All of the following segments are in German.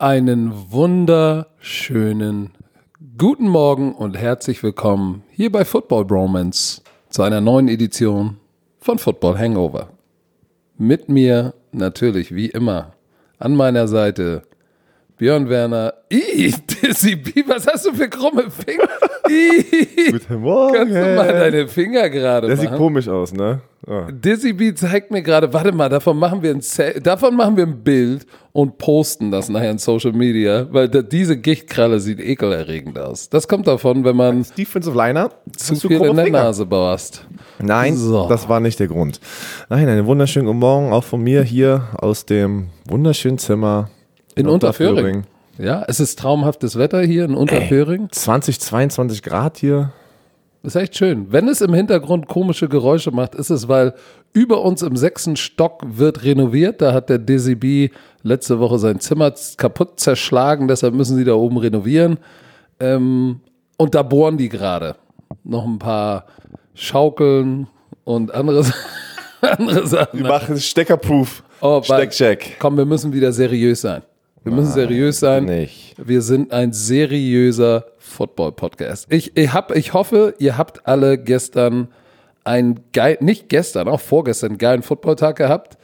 Einen wunderschönen guten Morgen und herzlich willkommen hier bei Football Bromance zu einer neuen Edition von Football Hangover. Mit mir natürlich wie immer an meiner Seite Björn Werner. Ih, Dizzy B, was hast du für krumme Finger? Guten Morgen. kannst du mal deine Finger gerade Der sieht machen? komisch aus, ne? Ah. Dizzy B zeigt mir gerade, warte mal, davon machen wir ein davon machen wir ein Bild und posten das nachher in Social Media, weil da, diese Gichtkralle sieht ekelerregend aus. Das kommt davon, wenn man Defensive Liner. zu viel in der Finger? Nase baust. Nein, So. das war nicht der Grund. Nein, einen wunderschönen guten Morgen auch von mir hier aus dem wunderschönen Zimmer In Unterföhring. Ja, es ist traumhaftes Wetter hier in Unterföhring. 20, 22 Grad hier. Ist echt schön. Wenn es im Hintergrund komische Geräusche macht, ist es, weil über uns im sechsten Stock wird renoviert. Da hat der Dizzy B letzte Woche sein Zimmer kaputt zerschlagen, deshalb müssen sie da oben renovieren. Ähm, und da bohren die gerade. Noch ein paar Schaukeln und andere, andere Sachen. Wir machen Steckerproof. Oh, Steckcheck. Komm, wir müssen wieder seriös sein. Wir müssen seriös sein. Nicht. Wir sind ein seriöser Football-Podcast. Ich, ich, hab, ich hoffe, ihr habt alle gestern einen geil, nicht gestern, auch vorgestern, einen geilen Football-Tag gehabt.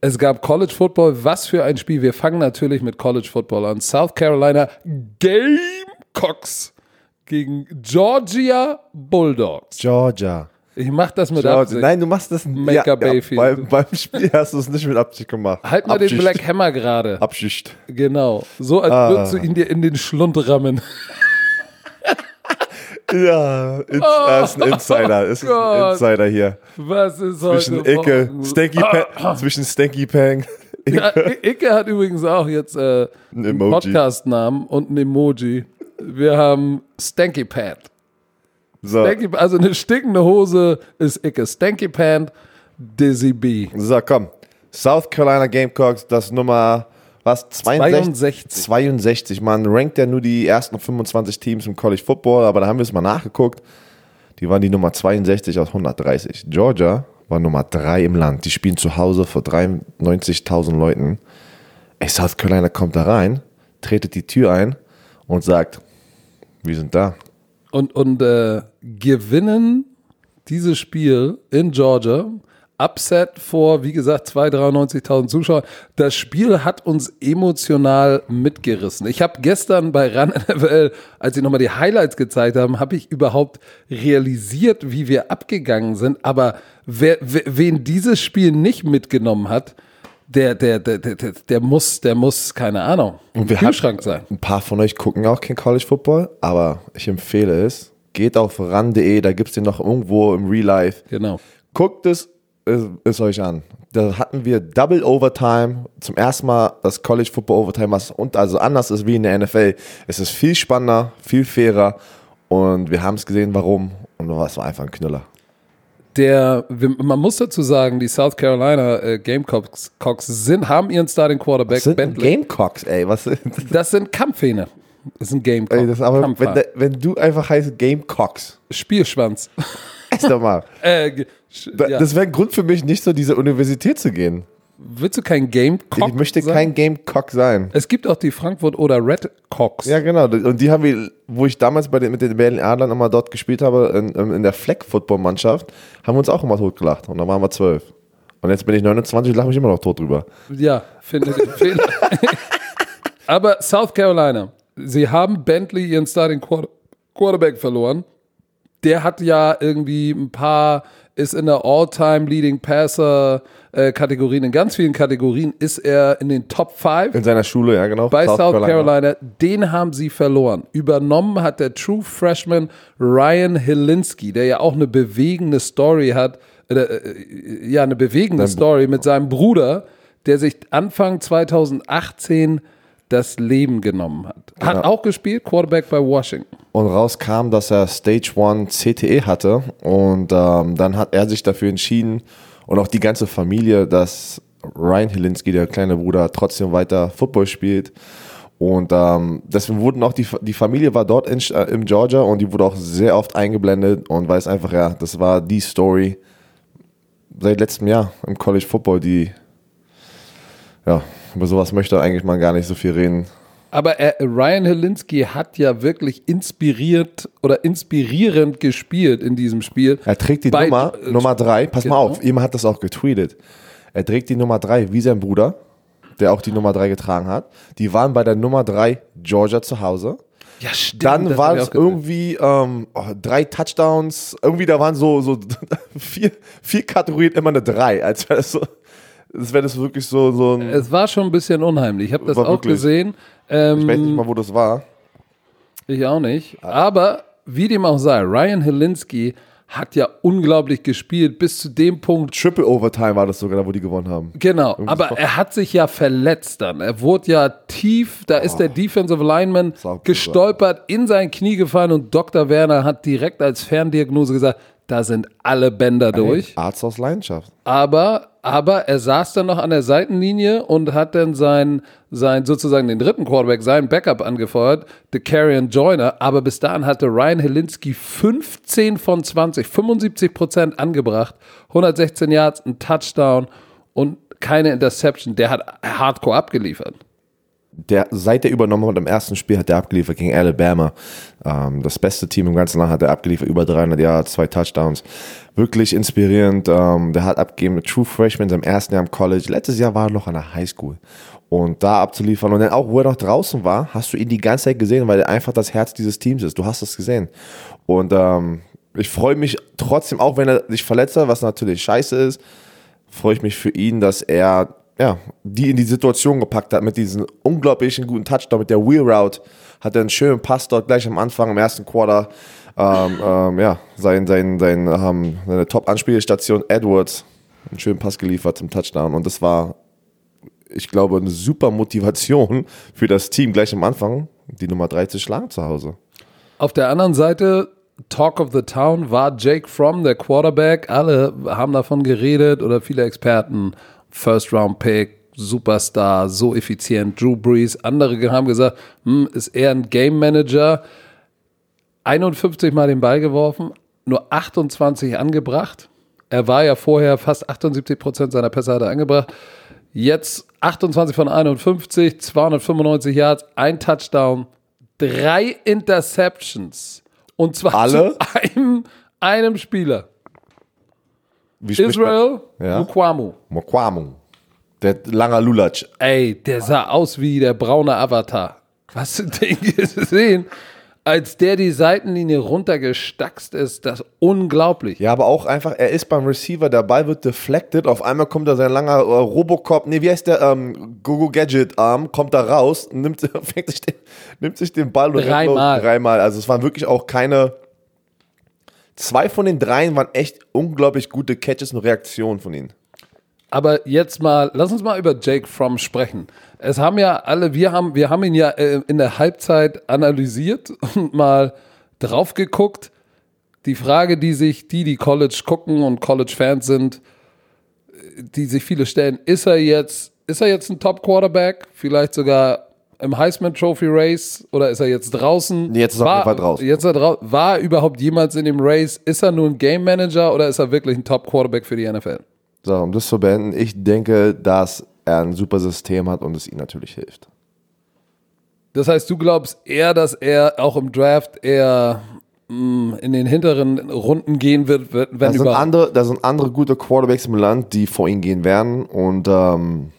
Es gab College Football. Was für ein Spiel. Wir fangen natürlich mit College Football an. South Carolina Gamecocks gegen Georgia Bulldogs. Georgia. Ich mach das mit Georgia. Absicht. Nein, du machst das Baker Mayfield. beim, beim Spiel hast du es nicht mit Absicht gemacht. Halt mal den Abschicht. Black Hammer gerade. Abschicht. Genau. So als Ah. würdest du ihn dir in den Schlund rammen. Ja, ins, er ist ein Insider. Ist ein Oh Gott. Insider hier. Was ist Zwischen heute Icke? Stanky Pang, zwischen Stanky Pang. Ja, I- Icke hat übrigens auch jetzt äh, einen. Podcast-Namen und ein Emoji. Wir haben Stanky Pant. So. Also eine stinkende Hose ist Icke. Stanky Pant, Dizzy B. So, komm. South Carolina Gamecocks, das Nummer, was? 62? 62. 62. Man rankt ja nur die ersten 25 Teams im College Football, aber da haben wir es mal nachgeguckt. Die waren die Nummer 62 aus 130. Georgia war Nummer 3 im Land. Die spielen zu Hause vor 93.000 Leuten. Ey, South Carolina kommt da rein, tretet die Tür ein und sagt, wir sind da. Und, und äh, gewinnen dieses Spiel in Georgia. Upset vor, wie gesagt, 293.000 93.000 Zuschauern. Das Spiel hat uns emotional mitgerissen. Ich habe gestern bei RAN NFL, als sie nochmal die Highlights gezeigt haben, habe ich überhaupt realisiert, wie wir abgegangen sind. Aber wer, wen dieses Spiel nicht mitgenommen hat, der, der, der, der, der, muss, der muss, keine Ahnung, im wir Kühlschrank sein. Ein paar von euch gucken auch kein College Football, aber ich empfehle es. Geht auf ran.de, da gibt es den noch irgendwo im Real Life. Genau. Guckt es, es, es euch an. Da hatten wir Double Overtime. Zum ersten Mal das College Football Overtime, was und also anders ist wie in der NFL. Es ist viel spannender, viel fairer und wir haben es gesehen, warum. Und es war einfach ein Knüller. Der, man muss dazu sagen, die South Carolina äh, Gamecocks Cocks sind, haben ihren Starting Quarterback Das sind Bentley. Gamecocks, ey. Was, ey, Das sind Kampfhähne. Das sind Gamecock. das, aber wenn, wenn du einfach heißt Gamecocks, Spielschwanz. ist doch mal. äh, ja. Das wäre ein Grund für mich, nicht so diese Universität zu gehen. Willst du kein Gamecock Ich möchte sein? kein Gamecock sein. Es gibt auch die Frankfurt oder Red Cocks. Ja, genau. Und die haben wir, wo ich damals bei den, mit den Berlin Adlern immer dort gespielt habe, in, in der Fleck-Football-Mannschaft, haben wir uns auch immer totgelacht. Und da waren wir zwölf. Und jetzt bin ich 29 und lache mich immer noch tot drüber. Ja, finde den Fehler. Aber South Carolina, sie haben Bentley ihren Starting Quarter Quarterback verloren. Der hat ja irgendwie ein paar, ist in der All-Time Leading Passer äh, Kategorien, in ganz vielen Kategorien ist er in den Top 5 In seiner Schule, ja, genau. bei South, Carolina. Den haben sie verloren. Übernommen hat der True Freshman Ryan Helinski, der ja auch eine bewegende Story hat, äh, äh, ja, eine bewegende Story mit seinem Bruder, der sich Anfang 2018 das Leben genommen hat. Hat Genau. auch gespielt, Quarterback bei Washington. Und rauskam, dass er Stage 1 CTE hatte. Und ähm, dann hat er sich dafür entschieden und auch die ganze Familie, dass Ryan Helinski, der kleine Bruder, trotzdem weiter Football spielt. Und ähm, deswegen wurden auch die, die Familie war dort in, äh, in Georgia und die wurde auch sehr oft eingeblendet und weiß einfach, ja, das war die Story seit letztem Jahr im College Football, die, ja, über sowas möchte eigentlich man gar nicht so viel reden. Aber er, Ryan Helinski hat ja wirklich inspiriert oder inspirierend gespielt in diesem Spiel. Er trägt die Bei- Nummer, äh, Nummer drei. Pass mal genau. auf, jemand hat das auch getweetet. Er trägt die Nummer drei wie sein Bruder, der auch die Nummer drei getragen hat. Die waren bei der Nummer drei Georgia zu Hause. Ja, stimmt. Dann waren es irgendwie ähm, oh, drei Touchdowns. Irgendwie da waren so, so vier, vier Kategorien immer eine drei. Als wäre das so, als wäre das wirklich so, so ein. Es war schon ein bisschen unheimlich. Ich habe das auch wirklich. gesehen. Ähm, ich weiß nicht mal, wo das war. Ich auch nicht. Aber wie dem auch sei, Ryan Helinski hat ja unglaublich gespielt bis zu dem Punkt. Triple Overtime war das sogar, wo die gewonnen haben. Genau, aber er hat sich ja verletzt dann. Er wurde ja tief, da ist der Defensive Lineman gestolpert, in sein Knie gefallen und Dr. Werner hat direkt als Ferndiagnose gesagt, da sind alle Bänder durch. Arzt aus Leidenschaft. Aber, aber er saß dann noch an der Seitenlinie und hat dann sein, sein sozusagen den dritten Quarterback, seinen Backup angefeuert, the Carrion Joyner. Aber bis dahin hatte Ryan Helinski 15 von 20, 75 Prozent angebracht, 116 Yards, ein Touchdown und keine Interception. Der hat hardcore abgeliefert. Der, seit er übernommen hat im ersten Spiel, hat er abgeliefert gegen Alabama. Ähm, das beste Team im ganzen Land hat er abgeliefert, über 300 Jahre, zwei Touchdowns. Wirklich inspirierend. Ähm, der hat abgegeben, True Freshman in seinem ersten Jahr im College. Letztes Jahr war er noch an der Highschool. Und da abzuliefern und dann auch, wo er noch draußen war, hast du ihn die ganze Zeit gesehen, weil er einfach das Herz dieses Teams ist. Du hast es gesehen. Und ähm, ich freue mich trotzdem, auch wenn er sich verletzt hat, was natürlich scheiße ist, freue ich mich für ihn, dass er ja, die in die Situation gepackt hat mit diesem unglaublichen guten Touchdown, mit der Wheel Route, hat er einen schönen Pass dort gleich am Anfang, im ersten Quarter, ähm, ähm, ja, sein, sein, sein, ähm, seine Top-Anspielstation Edwards, einen schönen Pass geliefert zum Touchdown und das war, ich glaube, eine super Motivation für das Team gleich am Anfang, die Nummer 3 zu schlagen zu Hause. Auf der anderen Seite, Talk of the Town war Jake Fromm, der Quarterback. Alle haben davon geredet oder viele Experten. First Round Pick, Superstar, so effizient. Drew Brees. Andere haben gesagt, hm, ist eher ein Game Manager. 51 Mal den Ball geworfen, nur 28 angebracht. Er war ja vorher fast 78 Prozent seiner Pässe hat er angebracht. Jetzt 28 von 51, 295 Yards, ein Touchdown, drei Interceptions. Und zwar Alle? zu einem, einem Spieler. Wie Israel Ja. Mukwamu. man? Mokwamu. Der langer Lulatsch. Ey, der sah aus wie der braune Avatar. Hast du den gesehen? Als der die Seitenlinie runtergestackst ist, das ist unglaublich. Ja, aber auch einfach, er ist beim Receiver, der Ball wird deflected, auf einmal kommt da sein langer äh, Robocop, nee, wie heißt der, ähm, Gogo Gadget Arm, kommt da raus, nimmt, sich den, nimmt sich den Ball und Dreimal. Dreimal. Also es waren wirklich auch keine, zwei von den dreien waren echt unglaublich gute Catches und Reaktionen von ihnen. Aber jetzt mal, lass uns mal über Jake Fromm sprechen. Es haben ja alle, wir haben, wir haben ihn ja äh, in der Halbzeit analysiert und mal drauf geguckt. Die Frage, die sich die, die College gucken und College-Fans sind, die sich viele stellen, ist er jetzt, ist er jetzt ein Top-Quarterback? Vielleicht sogar im Heisman Trophy Race oder ist er jetzt draußen? Nee, jetzt ist er auf war, jeden Fall draußen. Jetzt ist er war er überhaupt jemals in dem Race? Ist er nur ein Game Manager oder ist er wirklich ein Top-Quarterback für die NFL? So, um das zu beenden, ich denke, dass er ein super System hat und es ihm natürlich hilft. Das heißt, du glaubst eher, dass er auch im Draft eher mh, in den hinteren Runden gehen wird, wenn Da sind, über. andere, da sind andere gute Quarterbacks im Land, die vor ihm gehen werden. Und ähm,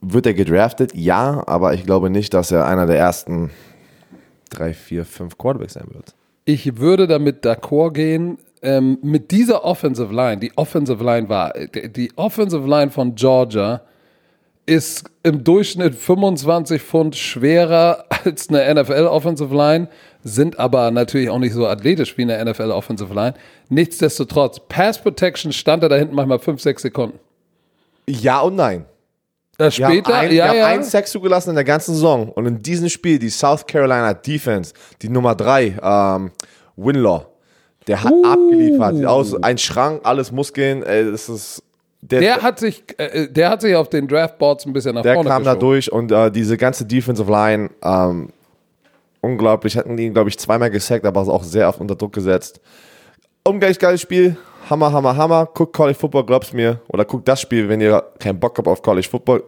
wird er gedraftet? Ja, aber ich glaube nicht, dass er einer der ersten drei, vier, fünf Quarterbacks sein wird. Ich würde damit d'accord gehen. Ähm, mit dieser Offensive Line, die Offensive Line war, die die Offensive Line von Georgia ist im Durchschnitt 25 Pfund schwerer als eine NFL Offensive Line, sind aber natürlich auch nicht so athletisch wie eine NFL Offensive Line. Nichtsdestotrotz, Pass Protection stand er da hinten manchmal 5, 6 Sekunden. Ja und nein. Das Wir haben, ein, ja, wir haben ja. einen Sack zugelassen in der ganzen Saison. Und in diesem Spiel, die South Carolina Defense, die Nummer drei, ähm, Winlaw, der hat abgeliefert. Sieht Aus, ein Schrank, alles Muskeln. Ey, das ist, der, Der hat sich, äh, der hat sich auf den Draftboards ein bisschen nach Der vorne kam da geschoben. durch und äh, diese ganze Defensive Line, ähm, unglaublich, hatten ihn, glaube ich, zweimal gesackt, aber auch sehr oft unter Druck gesetzt. Ungleich geiles Spiel, Hammer, Hammer, Hammer. Guckt College Football, glaubt's mir. Oder guckt das Spiel, wenn ihr keinen Bock habt auf College Football,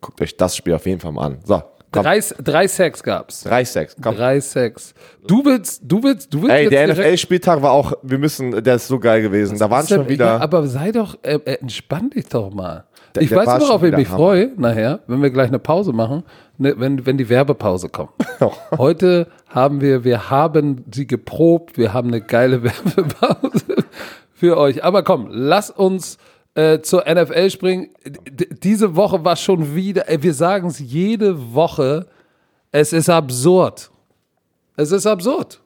guckt euch das Spiel auf jeden Fall mal an. So, Drei, drei Sacks gab's. Drei Sacks. Komm. Drei Sacks. Du willst, du willst, du willst Ey, der NFL-Spieltag war auch, wir müssen, der ist so geil gewesen. Da waren schon wieder. Aber sei doch, äh, äh, entspann dich doch mal. Der- ich der weiß, war worauf schon ich mich freue, nachher, wenn wir gleich eine Pause machen, ne, wenn, wenn die Werbepause kommt. Heute haben wir, wir haben sie geprobt, wir haben eine geile Werbepause für euch. Aber komm, lass uns äh, zur NFL springen. D diese Woche war schon wieder, äh, wir sagen es jede Woche, es ist absurd. Es ist absurd.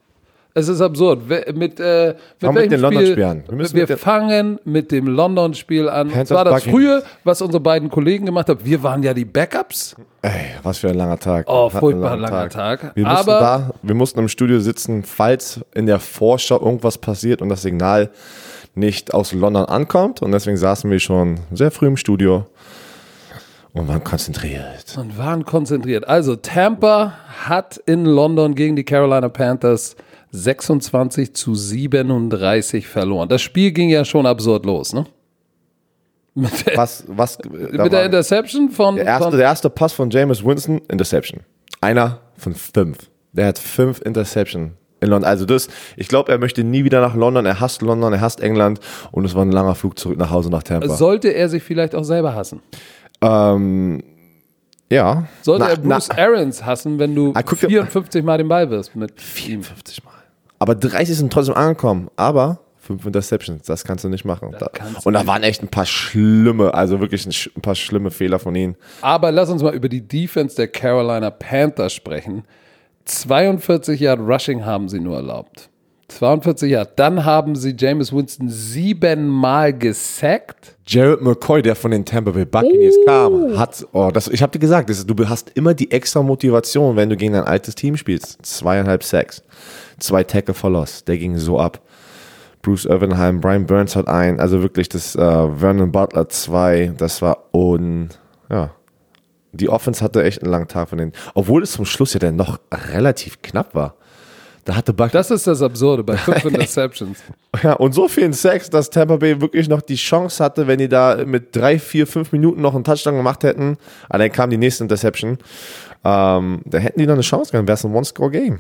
Es ist absurd. We- Mit, äh, Fangen mit mit den London-Spielen. Wir, Wir mit fangen mit dem London-Spiel an. Das war das Buccaneers. frühe, was unsere beiden Kollegen gemacht haben. Wir waren ja die Backups. Ey, was für ein langer Tag. Oh, furchtbar langen langer Tag. Wir mussten, da, wir mussten im Studio sitzen, falls in der Vorschau irgendwas passiert und das Signal nicht aus London ankommt. Und deswegen saßen wir schon sehr früh im Studio und waren konzentriert. Und waren konzentriert. Also Tampa hat in London gegen die Carolina Panthers 26 zu 37 verloren. Das Spiel ging ja schon absurd los, ne? Mit der, Was, was, da mit der Interception von, der, erste, von der erste Pass von Jameis Winston, Interception. Einer von fünf. Der hat fünf Interception in London. Also das, ich glaube, er möchte nie wieder nach London. Er hasst London, er hasst England und es war ein langer Flug zurück nach Hause nach Tampa. sollte er sich vielleicht auch selber hassen. Ähm, ja. Sollte Na- er Bruce na- Arians hassen, wenn du Ah, guck dir- 54 Mal den Ball wirst mit ihm. 54 Mal. Aber 30 sind trotzdem angekommen. Aber fünf Interceptions, das kannst du nicht machen. Da, und da waren echt ein paar schlimme, also wirklich ein paar schlimme Fehler von ihnen. Aber lass uns mal über die Defense der Carolina Panthers sprechen. 42 Yard Rushing haben sie nur erlaubt. 42 Yard. Dann haben sie Jameis Winston siebenmal gesackt. Jared McCoy, der von den Tampa Bay Buccaneers kam, hat, oh, das, ich habe dir gesagt, das, du hast immer die extra Motivation, wenn du gegen dein altes Team spielst. Zweieinhalb Sacks, zwei Tackle for Loss, der ging so ab. Bruce Irvinheim, Brian Burns hat ein, also wirklich das äh, Vernon Butler zwei, das war un, ja. Die Offense hatte echt einen langen Tag von denen, obwohl es zum Schluss ja dann noch relativ knapp war. Da hatte Buck Das ist das Absurde bei fünf Interceptions. ja, und so vielen Sex, dass Tampa Bay wirklich noch die Chance hatte, wenn die da mit drei, vier, fünf Minuten noch einen Touchdown gemacht hätten. Aber dann kam die nächste Interception. Ähm, da hätten die noch eine Chance gehabt. Wäre es ein One-Score-Game.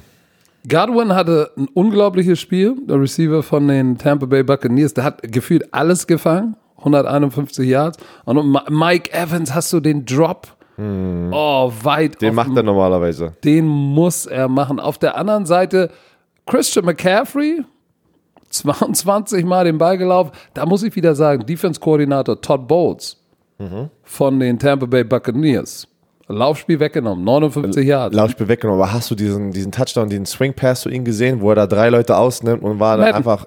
Godwin hatte ein unglaubliches Spiel, der Receiver von den Tampa Bay Buccaneers. Der hat gefühlt alles gefangen, 151 Yards. Und Mike Evans hast du den Drop. Oh, weit Hm. Den auf macht er normalerweise. Den muss er machen. Auf der anderen Seite Christian McCaffrey, 22 Mal den Ball gelaufen. Da muss ich wieder sagen, Defense-Koordinator Todd Bowles von den Tampa Bay Buccaneers. Laufspiel weggenommen, 59 Yards. Laufspiel weggenommen. Aber hast du diesen, diesen Touchdown, diesen Swing-Pass zu ihm gesehen, wo er da drei Leute ausnimmt und war da Madden. einfach.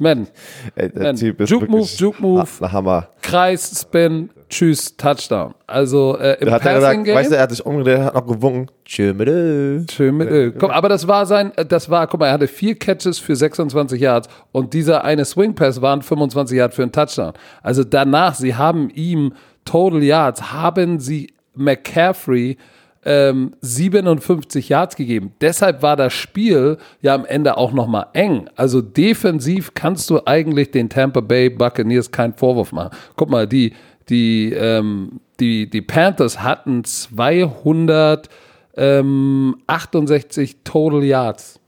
Man, Ey, der Man. Typ ist Juke Move, Juke Move. Ha- Hammer. Kreis, Spin, Tschüss, Touchdown. Also äh, im Da hat Passing gesagt, Game. weißt du, er hat sich umgedreht, hat noch gewunken. Tschö mit ö. Schön mit Öl. Guck, aber das war sein, das war, guck mal, er hatte vier Catches für 26 Yards und dieser eine Swing Pass waren 25 Yards für einen Touchdown. Also danach, sie haben ihm Total Yards, haben sie McCaffrey ähm, 57 Yards gegeben. Deshalb war das Spiel ja am Ende auch nochmal eng. Also defensiv kannst du eigentlich den Tampa Bay Buccaneers keinen Vorwurf machen. Guck mal, die, die, ähm, die, die Panthers hatten 200 ähm, 68 Total Yards.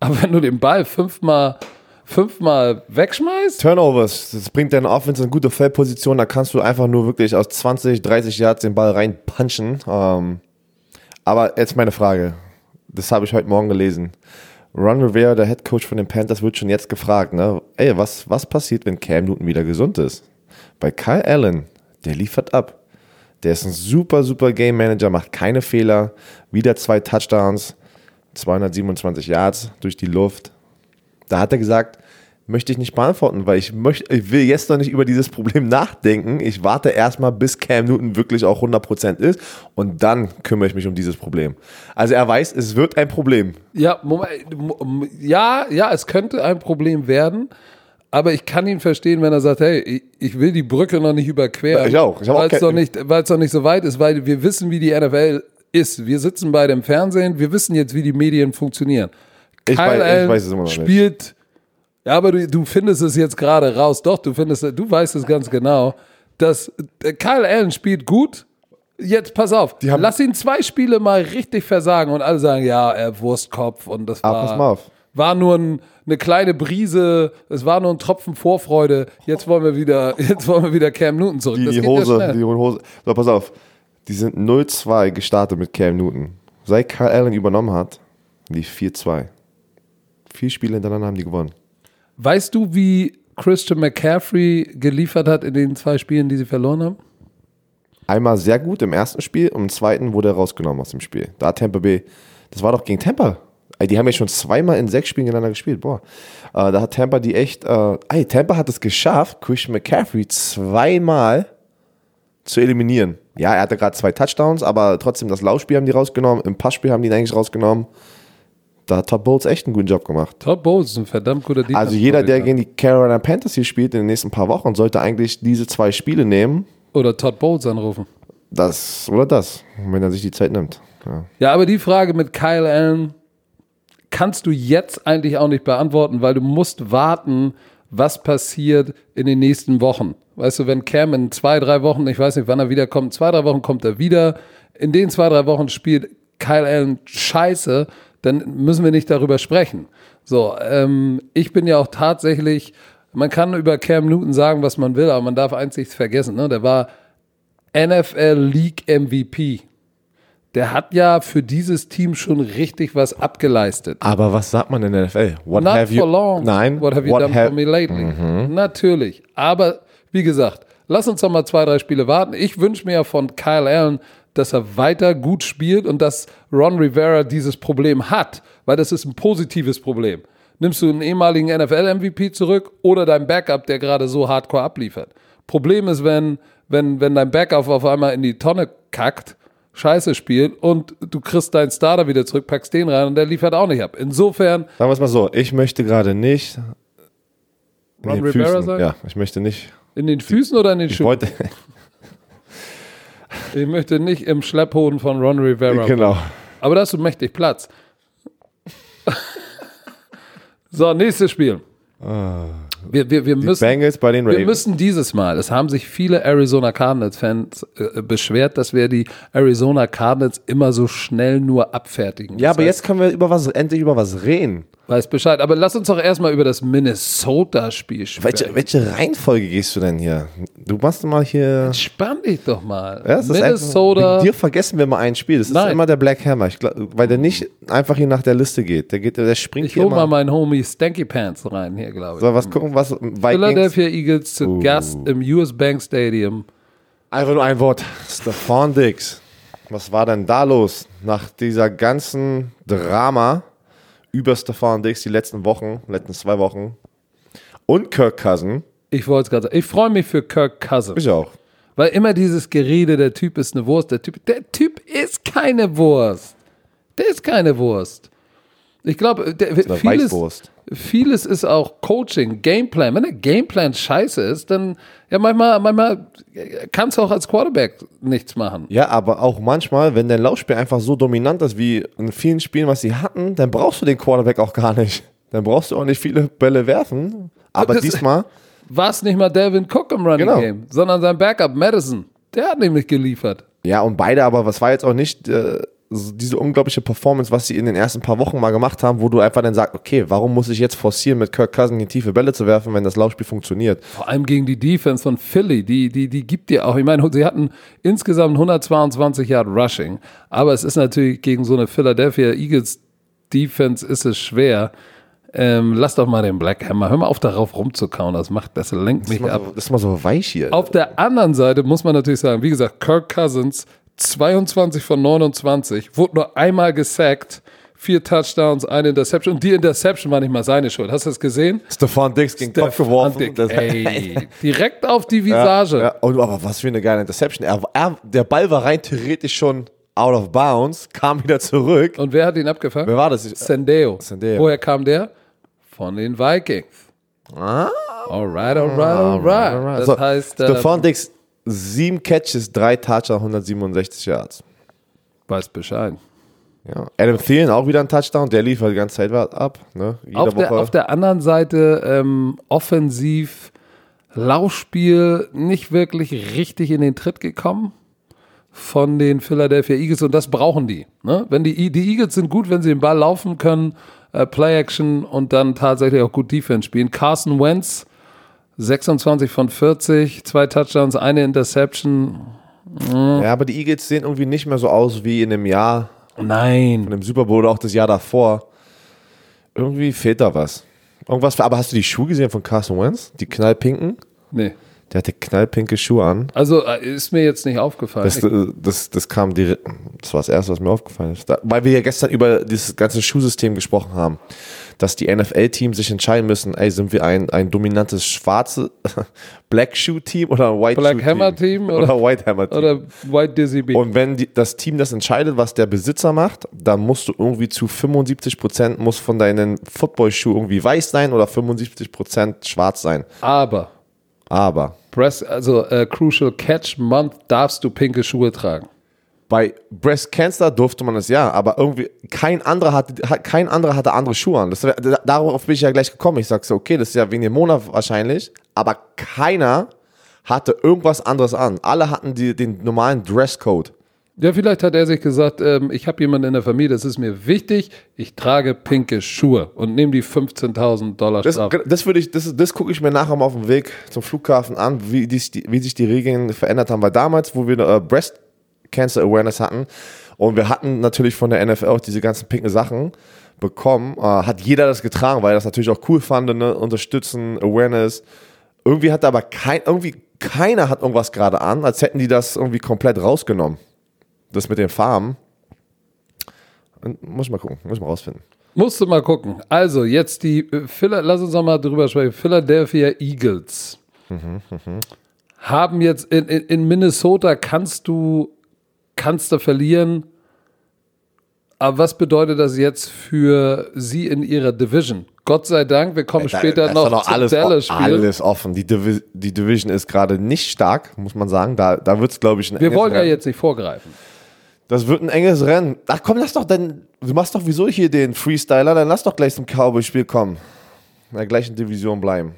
Aber wenn du den Ball fünfmal, fünfmal wegschmeißt, Turnovers, das bringt deine Offense in gute Feldposition. Da kannst du einfach nur wirklich aus 20, 30 Yards den Ball reinpunchen. Ähm, aber jetzt meine Frage. Das habe ich heute Morgen gelesen. Ron Rivera, der Head Coach von den Panthers, wird schon jetzt gefragt, ne? Ey, was, was passiert, wenn Cam Newton wieder gesund ist? Bei Kyle Allen, der liefert ab. Der ist ein super, super Game Manager, macht keine Fehler. Wieder zwei Touchdowns, 227 Yards durch die Luft. Da hat er gesagt, möchte ich nicht beantworten, weil ich möchte, ich will jetzt noch nicht über dieses Problem nachdenken. Ich warte erstmal, bis Cam Newton wirklich auch 100% ist und dann kümmere ich mich um dieses Problem. Also er weiß, es wird ein Problem. ja, Moment, ja, ja, es könnte ein Problem werden. Aber ich kann ihn verstehen, wenn er sagt, hey, ich, will die Brücke noch nicht überqueren. Ich auch. Ich weil es doch nicht, weil es doch nicht so weit ist, weil wir wissen, wie die NFL ist. Wir sitzen beide im Fernsehen, wir wissen jetzt, wie die Medien funktionieren. Ich Kyle weiß- ich Allen weiß es immer noch nicht. spielt, ja, aber du, du findest es jetzt gerade raus. Doch, du findest, du weißt es ganz genau, dass äh, Kyle Allen spielt gut, Jetzt pass auf, lass ihn zwei Spiele mal richtig versagen und alle sagen, ja, er Wurstkopf und das war, pass mal auf. war nur ein, eine kleine Brise, es war nur ein Tropfen Vorfreude. Jetzt wollen wir wieder, jetzt wollen wir wieder Cam Newton zurück. Die, die ja Hose, schnell. die Hose. So, pass auf. Die sind 0-2 gestartet mit Cam Newton. Seit Kyle Allen übernommen hat, die 4-2. Vier Spiele hintereinander haben die gewonnen. Weißt du, wie Christian McCaffrey geliefert hat in den zwei Spielen, die sie verloren haben? Einmal sehr gut im ersten Spiel und im zweiten wurde er rausgenommen aus dem Spiel. Da hat Tampa Bay, das war doch gegen Tampa. Die haben ja schon zweimal in sechs Spielen gegeneinander gespielt. Boah. Äh, da hat Tampa die echt. Äh, ey, Tampa hat es geschafft, Christian McCaffrey zweimal zu eliminieren. Ja, er hatte gerade zwei Touchdowns, aber trotzdem das Laufspiel haben die rausgenommen. Im Passspiel haben die ihn eigentlich rausgenommen. Da hat Todd Bowles echt einen guten Job gemacht. Todd Bowles ist ein verdammt guter Defense Also jeder, der gegen die Carolina Panthers hier spielt in den nächsten paar Wochen, sollte eigentlich diese zwei Spiele nehmen. Oder Todd Bowles anrufen. Das oder das, wenn er sich die Zeit nimmt. Ja. Ja, aber die Frage mit Kyle Allen kannst du jetzt eigentlich auch nicht beantworten, weil du musst warten, was passiert in den nächsten Wochen. Weißt du, wenn Cam in zwei, drei Wochen, ich weiß nicht, wann er wiederkommt, zwei, drei Wochen kommt er wieder, in den zwei, drei Wochen spielt Kyle Allen scheiße, dann müssen wir nicht darüber sprechen. So, ähm, ich bin ja auch tatsächlich, man kann über Cam Newton sagen, was man will, aber man darf eins nicht vergessen, ne? der war NFL League MVP. Der hat ja für dieses Team schon richtig was abgeleistet. Aber was sagt man in der NFL? What Not for long. Nein. What have you done have- for me lately? Mhm. Natürlich. Aber wie gesagt, lass uns doch mal zwei, drei Spiele warten. Ich wünsche mir ja von Kyle Allen, dass er weiter gut spielt und dass Ron Rivera dieses Problem hat, weil das ist ein positives Problem. Nimmst du einen ehemaligen NFL-MVP zurück oder dein Backup, der gerade so hardcore abliefert? Problem ist, wenn, wenn, wenn dein Backup auf einmal in die Tonne kackt, scheiße spielt und du kriegst deinen Starter wieder zurück, packst den rein und der liefert auch nicht ab. Insofern, Sagen wir es mal so, ich möchte gerade nicht in Ron den Rivera Füßen, sein? Ja, ich möchte nicht. in den Füßen oder in den Schuhen? wollte, Ich möchte nicht im Schlepphoden von Ron Rivera. genau. Aber da hast du mächtig Platz. so, nächstes Spiel. Wir, wir, wir, müssen, Bengals bei den wir Ravens. müssen dieses Mal, es haben sich viele Arizona Cardinals-Fans äh, beschwert, dass wir die Arizona Cardinals immer so schnell nur abfertigen. Ja, Das aber heißt, jetzt können wir über was, endlich über was reden. Weiß Bescheid. Aber lass uns doch erstmal über das Minnesota-Spiel sprechen. Welche, welche Reihenfolge gehst du denn hier? Du machst mal hier. Spann dich doch mal. Ja, ist Minnesota. Mit dir vergessen wir mal ein Spiel. Das ist Nein. immer der Black Hammer. Ich glaub, weil der nicht einfach hier nach der Liste geht. Der, geht, der springt ich hier hole mal meinen Homie Stanky Pants rein hier, glaube ich. So, was gucken, was Vikings. Philadelphia Eagles zu Uh. Gast im US Bank Stadium. Einfach nur ein Wort. Stefan Diggs. Was war denn da los? Nach dieser ganzen Drama über Stefan Diggs die letzten Wochen, letzten zwei Wochen. Und Kirk Cousin. Ich wollte es gerade sagen. Ich freue mich für Kirk Cousins. Ich auch. Weil immer dieses Gerede, der Typ ist eine Wurst, der Typ, der Typ ist keine Wurst. Der ist keine Wurst. Ich glaube, der- vieles, Weißwurst. Vieles ist auch Coaching, Gameplan. Wenn der Gameplan scheiße ist, dann, ja, manchmal, manchmal kannst du auch als Quarterback nichts machen. Ja, aber auch manchmal, wenn dein Laufspiel einfach so dominant ist wie in vielen Spielen, was sie hatten, dann brauchst du den Quarterback auch gar nicht. Dann brauchst du auch nicht viele Bälle werfen. Aber Das- diesmal, War es nicht mal Delvin Cook im Running Genau. Game, sondern sein Backup Madison. Der hat nämlich geliefert. ja, und beide, aber was war jetzt auch nicht äh, diese unglaubliche Performance, was sie in den ersten paar Wochen mal gemacht haben, wo du einfach dann sagst, okay, warum muss ich jetzt forcieren, mit Kirk Cousins in tiefe Bälle zu werfen, wenn das Laufspiel funktioniert? Vor allem gegen die Defense von Philly, die, die, die gibt dir auch, ich meine, sie hatten insgesamt 122 Yard Rushing, aber es ist natürlich gegen so eine Philadelphia Eagles Defense ist es schwer. Ähm, lass doch mal den Black Hammer, hör mal auf darauf rumzukauen, das macht, das lenkt Das mich ab. so, das ist mal so weich hier. Auf der anderen Seite muss man natürlich sagen, wie gesagt, Kirk Cousins, 22 von 29, wurde nur einmal gesackt, vier Touchdowns, eine Interception und die Interception war nicht mal seine Schuld. Hast du das gesehen? Stefan Diggs gegen Kopf geworfen. Dick, ey, direkt auf die Ja, Visage. ja. Und, aber was für eine geile Interception. Er, er, der Ball war rein theoretisch schon out of bounds, kam wieder zurück. Und wer hat ihn abgefangen? Wer war das? Sendeo. Sendeo. Woher kam der? Von den Vikings. Ah. Alright, alright, alright. Das So, heißt, äh, Stefan Diggs, sieben Catches, drei Touchdowns, 167 Yards. weiß Bescheid. Ja. Adam Thielen auch wieder ein Touchdown, der liefert die ganze Zeit was ab. Ne? Auf der, auf der anderen Seite ähm, offensiv Laufspiel nicht wirklich richtig in den Tritt gekommen. von den Philadelphia Eagles und das brauchen die. Ne? Wenn die, die Eagles sind gut, wenn sie den Ball laufen können, äh, Play-Action und dann tatsächlich auch gut Defense spielen. Carson Wentz, 26 von 40, zwei Touchdowns, eine Interception. Ja, aber die Eagles sehen irgendwie nicht mehr so aus wie in einem Jahr, Nein. in einem Super Bowl oder auch das Jahr davor. Irgendwie fehlt da was. Irgendwas, aber hast du die Schuhe gesehen von Carson Wentz? Die knallpinken? Nee. Der hatte knallpinke Schuhe an. Also äh, ist mir jetzt nicht aufgefallen. Das, äh, das, das kam direkt, das war das erste, was mir aufgefallen ist. Da, weil wir ja gestern über dieses ganze Schuhsystem gesprochen haben, dass die NFL-Teams sich entscheiden müssen, ey, sind wir ein, ein dominantes schwarze Black Shoe Team oder ein White Black Shoe Hammer Team oder, oder- White Hammer Team. Oder White Dizzy B. Und wenn die, das Team das entscheidet, was der Besitzer macht, dann musst du irgendwie zu 75 Prozent muss von deinen Footballschuh irgendwie weiß sein oder 75 Prozent schwarz sein. Aber Aber Breast, also äh, Crucial Catch Month darfst du pinke Schuhe tragen. Bei Breast Cancer durfte man es ja, aber irgendwie kein anderer hatte, hat- kein anderer hatte andere Schuhe an. Das, darauf bin ich ja gleich gekommen. Ich sag so, okay, das ist ja wegen dem Monat wahrscheinlich, aber keiner hatte irgendwas anderes an. Alle hatten die, den normalen Dresscode. Ja, vielleicht hat er sich gesagt, ähm, ich habe jemanden in der Familie, das ist mir wichtig, ich trage pinke Schuhe und nehme die 15.000 Dollar Das, Strafe. das würde ich, das, das gucke ich mir nachher mal auf dem Weg zum Flughafen an, wie, die, wie sich die Regeln verändert haben. Weil damals, wo wir äh, Breast Cancer Awareness hatten und wir hatten natürlich von der NFL auch diese ganzen pinken Sachen bekommen, äh, hat jeder das getragen, weil er das natürlich auch cool fand, ne? unterstützen, Awareness. Irgendwie hat aber kein, irgendwie keiner hat irgendwas gerade an, als hätten die das irgendwie komplett rausgenommen. Das mit den Farben. Muss ich mal gucken, muss ich mal rausfinden. Musst du mal gucken. Also, jetzt die, äh, Phila lass uns noch mal drüber sprechen. Philadelphia Eagles haben jetzt in, in, in Minnesota kannst du, kannst du verlieren. Aber was bedeutet das jetzt für sie in ihrer Division? Gott sei Dank, wir kommen Da- später da noch noch alles, Dallas-Spiel. alles offen. Die, Divi die Division ist gerade nicht stark, muss man sagen. Da, da wird es, glaube ich, ein Wir wollen ja jetzt nicht vorgreifen. Das wird ein enges Rennen. Ach komm, lass doch dann. Du machst doch wieso hier den Freestyler, dann lass doch gleich zum Cowboy-Spiel kommen. In der gleichen Division bleiben.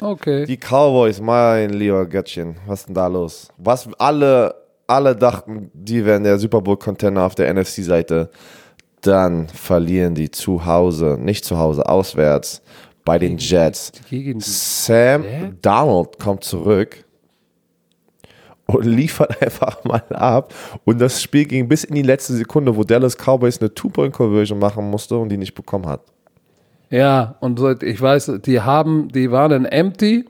Okay. Die Cowboys, mein lieber Göttchen, was ist denn da los? Was alle, alle dachten, die wären der Super Bowl-Contender auf der NFC-Seite. Dann verlieren die zu Hause, nicht zu Hause, auswärts bei den Jets. Sam Donald kommt zurück und liefert einfach mal ab. Und das Spiel ging bis in die letzte Sekunde, wo Dallas Cowboys eine Two-Point-Conversion machen musste und die nicht bekommen hat. Ja, und ich weiß, die haben, die waren dann empty.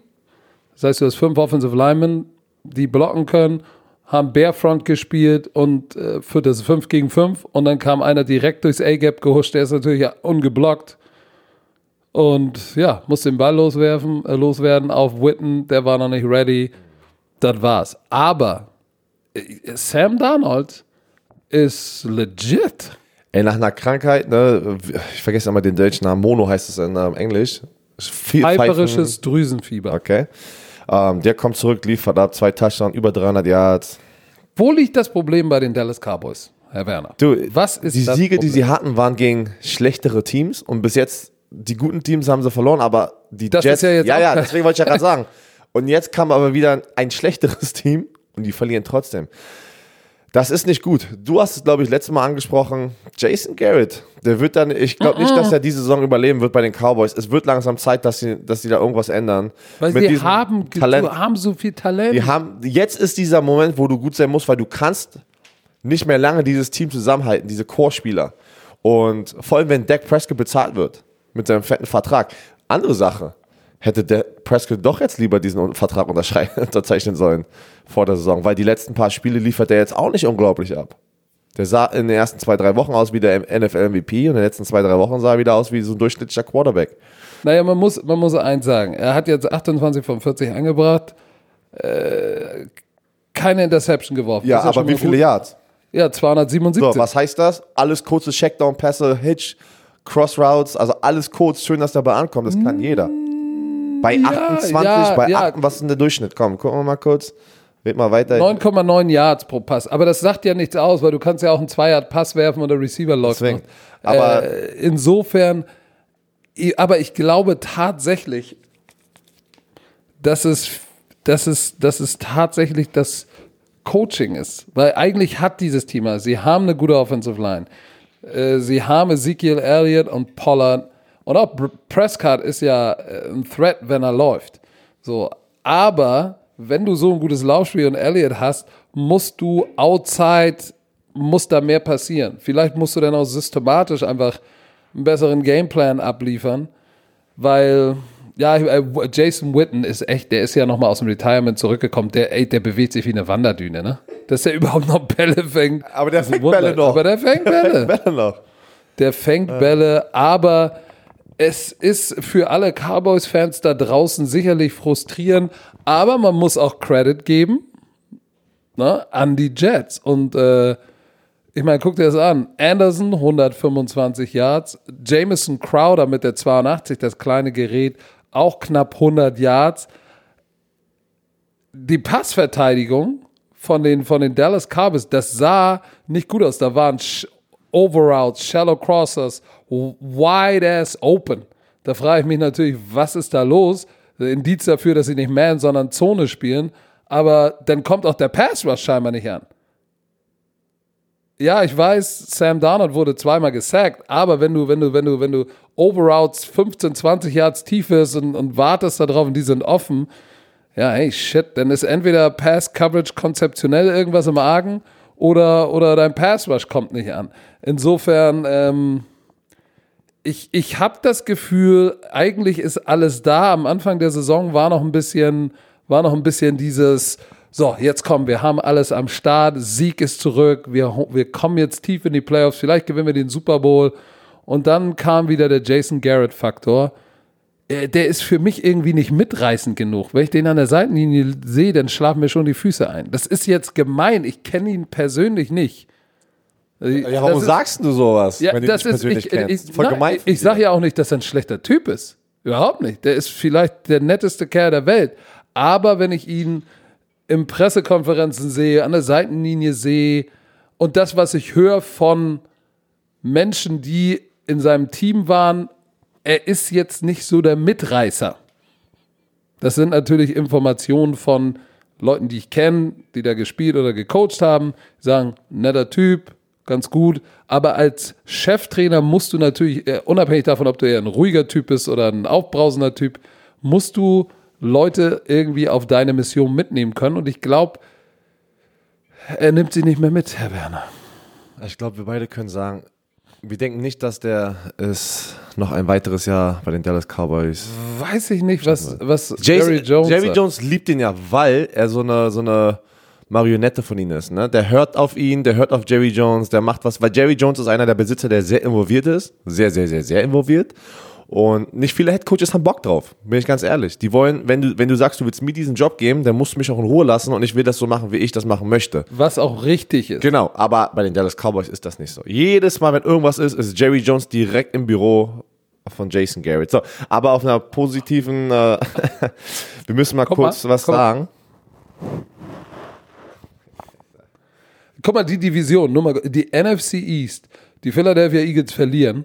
Das heißt, du hast fünf Offensive Linemen, die blocken können, haben Barefront gespielt und äh, für das 5 gegen 5 und dann kam einer direkt durchs A-Gap gehuscht, der ist natürlich ja ungeblockt und ja, musste den Ball loswerfen, äh, loswerden auf Witten, der war noch nicht ready. Das war's. Aber äh, Sam Darnold ist legit. Ey, nach einer Krankheit, ne, ich vergesse immer den deutschen Namen, Mono heißt es in ähm, Englisch. Hyperisches Drüsenfieber. Okay. Ähm, der kommt zurück, liefert ab, zwei Touchdowns, über 300 Yards. Wo liegt das Problem bei den Dallas Cowboys, Herr Werner? Du, was ist die das Siege, die Problem? sie hatten, waren gegen schlechtere Teams und bis jetzt, die guten Teams haben sie verloren, aber die Das Jets, ist ja jetzt ja, ja, deswegen wollte ich ja gerade sagen. Und jetzt kam aber wieder ein schlechteres Team und die verlieren trotzdem. Das ist nicht gut. Du hast es, glaube ich, letztes Mal angesprochen. Jason Garrett, der wird dann, ich glaube nicht, dass er diese Saison überleben wird bei den Cowboys. Es wird langsam Zeit, dass sie, dass sie da irgendwas ändern. Weil Mit sie diesem haben, Talent. haben so viel Talent. Die haben, jetzt ist dieser Moment, wo du gut sein musst, weil du kannst nicht mehr lange dieses Team zusammenhalten, diese Core-Spieler. Und vor allem, wenn Dak Prescott bezahlt wird mit seinem fetten Vertrag. Andere Sache. Hätte der Prescott doch jetzt lieber diesen Vertrag unterzeichnen sollen vor der Saison, weil die letzten paar Spiele liefert er jetzt auch nicht unglaublich ab. Der sah in den ersten zwei, drei Wochen aus wie der NFL-MVP und in den letzten zwei, drei Wochen sah er wieder aus wie so ein durchschnittlicher Quarterback. Naja, man muss, man muss eins sagen. Er hat jetzt 28 von 40 angebracht, äh, keine Interception geworfen. Ja, aber wie viele gut. Yards? Ja, 277. So, was heißt das? Alles kurze Checkdown-Pässe, Hitch, Crossroutes, also alles kurz, schön, dass dabei ankommt, das kann jeder. Bei 28, ja, bei ja. 8, was ist denn der Durchschnitt? Komm, gucken wir mal kurz. Red mal weiter. 9,9 Yards pro Pass. Aber das sagt ja nichts aus, weil du kannst ja auch einen 2-Yard-Pass werfen und der Receiver läuft Deswegen. noch. Aber- äh, insofern, i- aber ich glaube tatsächlich, dass es, dass es, dass es tatsächlich das Coaching ist. Weil eigentlich hat dieses Team, also sie haben eine gute Offensive Line. Äh, Sie haben Ezekiel Elliott und Pollard. Und auch Prescott ist ja äh, ein Threat, wenn er läuft. So, aber wenn du so ein gutes Laufspiel und Elliott hast, musst du outside, muss da mehr passieren. Vielleicht musst du dann auch systematisch einfach einen besseren Gameplan abliefern, weil ja, äh, Jason Witten ist echt, der ist ja nochmal aus dem Retirement zurückgekommen. Der, ey, der bewegt sich wie eine Wanderdüne, ne? Dass er überhaupt noch Bälle fängt. Aber der fängt Wunder. Bälle noch. Aber der fängt Bälle. Bälle noch. Der fängt Bälle, aber es ist für alle Cowboys-Fans da draußen sicherlich frustrierend, aber man muss auch Credit geben ne, an die Jets. Und äh, ich meine, guck dir das an. Anderson, 125 Yards. Jameson Crowder mit der 82, das kleine Gerät, auch knapp 100 Yards. Die Passverteidigung von den, von den Dallas Cowboys, das sah nicht gut aus. Da waren Overouts, Shallow Crossers, wide ass open. Da frage ich mich natürlich, was ist da los? Indiz dafür, dass sie nicht Man, sondern Zone spielen. Aber dann kommt auch der Pass Rush scheinbar nicht an. Ja, ich weiß, Sam Darnold wurde zweimal gesackt, aber wenn du, wenn du, wenn du, wenn du Overouts 15, 20 Yards tief ist und, und wartest da drauf und die sind offen, ja, hey, shit, dann ist entweder Pass Coverage konzeptionell irgendwas im Argen oder, oder dein Pass Rush kommt nicht an. Insofern, ähm, ich, ich habe das Gefühl, eigentlich ist alles da. Am Anfang der Saison war noch ein bisschen, war noch ein bisschen dieses, so, jetzt kommen wir, haben alles am Start, Sieg ist zurück, wir, wir kommen jetzt tief in die Playoffs, vielleicht gewinnen wir den Super Bowl. Und dann kam wieder der Jason Garrett-Faktor. Der ist für mich irgendwie nicht mitreißend genug. Wenn ich den an der Seitenlinie sehe, dann schlafen mir schon die Füße ein. Das ist jetzt gemein. Ich kenne ihn persönlich nicht. Ja, warum ist- sagst du sowas, ja, wenn das ist, ich, kennst? ich, Voll nein, gemein. ich, ich sage ja auch nicht, dass er ein schlechter Typ ist. Überhaupt nicht. Der ist vielleicht der netteste Kerl der Welt. Aber wenn ich ihn in Pressekonferenzen sehe, an der Seitenlinie sehe und das, was ich höre von Menschen, die in seinem Team waren, er ist jetzt nicht so der Mitreißer. Das sind natürlich Informationen von Leuten, die ich kenne, die da gespielt oder gecoacht haben, die sagen, netter Typ, ganz gut. Aber als Cheftrainer musst du natürlich, äh, unabhängig davon, ob du eher ein ruhiger Typ bist oder ein aufbrausender Typ, musst du Leute irgendwie auf deine Mission mitnehmen können. Und ich glaube, er nimmt sie nicht mehr mit, Herr Werner. Ich glaube, wir beide können sagen, wir denken nicht, dass der es noch ein weiteres Jahr bei den Dallas Cowboys. Weiß ich nicht, was, was Jason, Jerry Jones Jerry. Jones liebt ihn ja, weil er so eine, so eine Marionette von ihm ist. Ne? Der hört auf ihn, der hört auf Jerry Jones, der macht was, weil Jerry Jones ist einer der Besitzer, der sehr involviert ist. Sehr, sehr, sehr, sehr involviert. Und nicht viele Headcoaches haben Bock drauf, bin ich ganz ehrlich. Die wollen, wenn du, wenn du sagst, du willst mir diesen Job geben, dann musst du mich auch in Ruhe lassen und ich will das so machen, wie ich das machen möchte. Was auch richtig ist. Genau, aber bei den Dallas Cowboys ist das nicht so. Jedes Mal, wenn irgendwas ist, ist Jerry Jones direkt im Büro von Jason Garrett. So, aber auf einer positiven, äh, wir müssen mal Guck kurz mal, was mal. sagen. Guck mal, die Division, nur mal, die NFC East, die Philadelphia Eagles verlieren,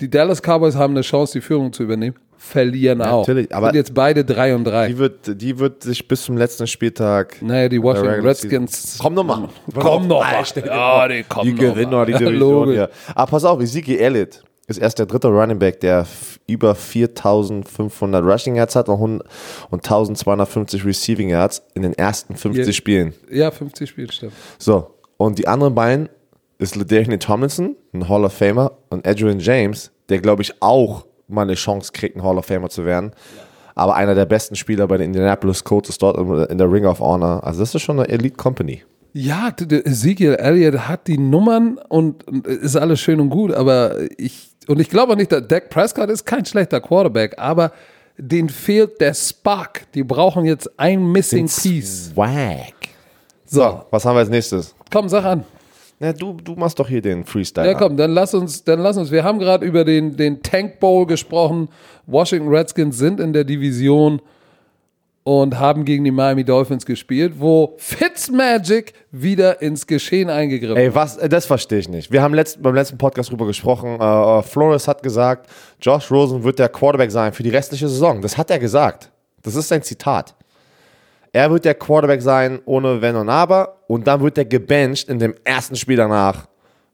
die Dallas Cowboys haben eine Chance, die Führung zu übernehmen, verlieren auch. Natürlich, aber- Sind jetzt beide 3 und 3. Die wird, die wird sich bis zum letzten Spieltag. Naja, die Washington Redskins. Komm noch mal. Komm noch mal. Ah, stell dir Ja, vor, die kommen Die gewinnen noch die Ja, Division hier. Aber pass auf, Ezekiel Elliott ist erst der dritte Running Back, der über 4500 Rushing Yards hat und hund- und 1250 Receiving Yards in den ersten 50 Hier- Spielen. Ja, 50 Spiele, stimmt. So, und die anderen beiden ist Ladarian Tomlinson, ein Hall of Famer, und Adrian James, der, glaube ich, auch mal eine Chance kriegt, ein Hall of Famer zu werden. Aber einer der besten Spieler bei den Indianapolis Colts ist dort in der Ring of Honor. Also das ist schon eine Elite Company. Ja, Ezekiel Elliott hat die Nummern und ist alles schön und gut, aber ich, und ich glaube auch nicht, dass Dak Prescott ist kein schlechter Quarterback, aber denen fehlt der Spark. Die brauchen jetzt ein Missing Piece. Swag. So, Was haben wir als nächstes? Komm, sag an. Na, du, du machst doch hier den Freestyle. Ja, komm, dann lass uns, dann lass uns. Wir haben gerade über den, den Tank Bowl gesprochen. Washington Redskins sind in der Division und haben gegen die Miami Dolphins gespielt, wo Fitzmagic wieder ins Geschehen eingegriffen Ey, was, äh, das verstehe ich nicht. Wir haben letzt, beim letzten Podcast drüber gesprochen. Äh, Flores hat gesagt, Josh Rosen wird der Quarterback sein für die restliche Saison. Das hat er gesagt. Das ist sein Zitat. Er wird der Quarterback sein, ohne Wenn und Aber. Und dann wird er gebencht in dem ersten Spiel danach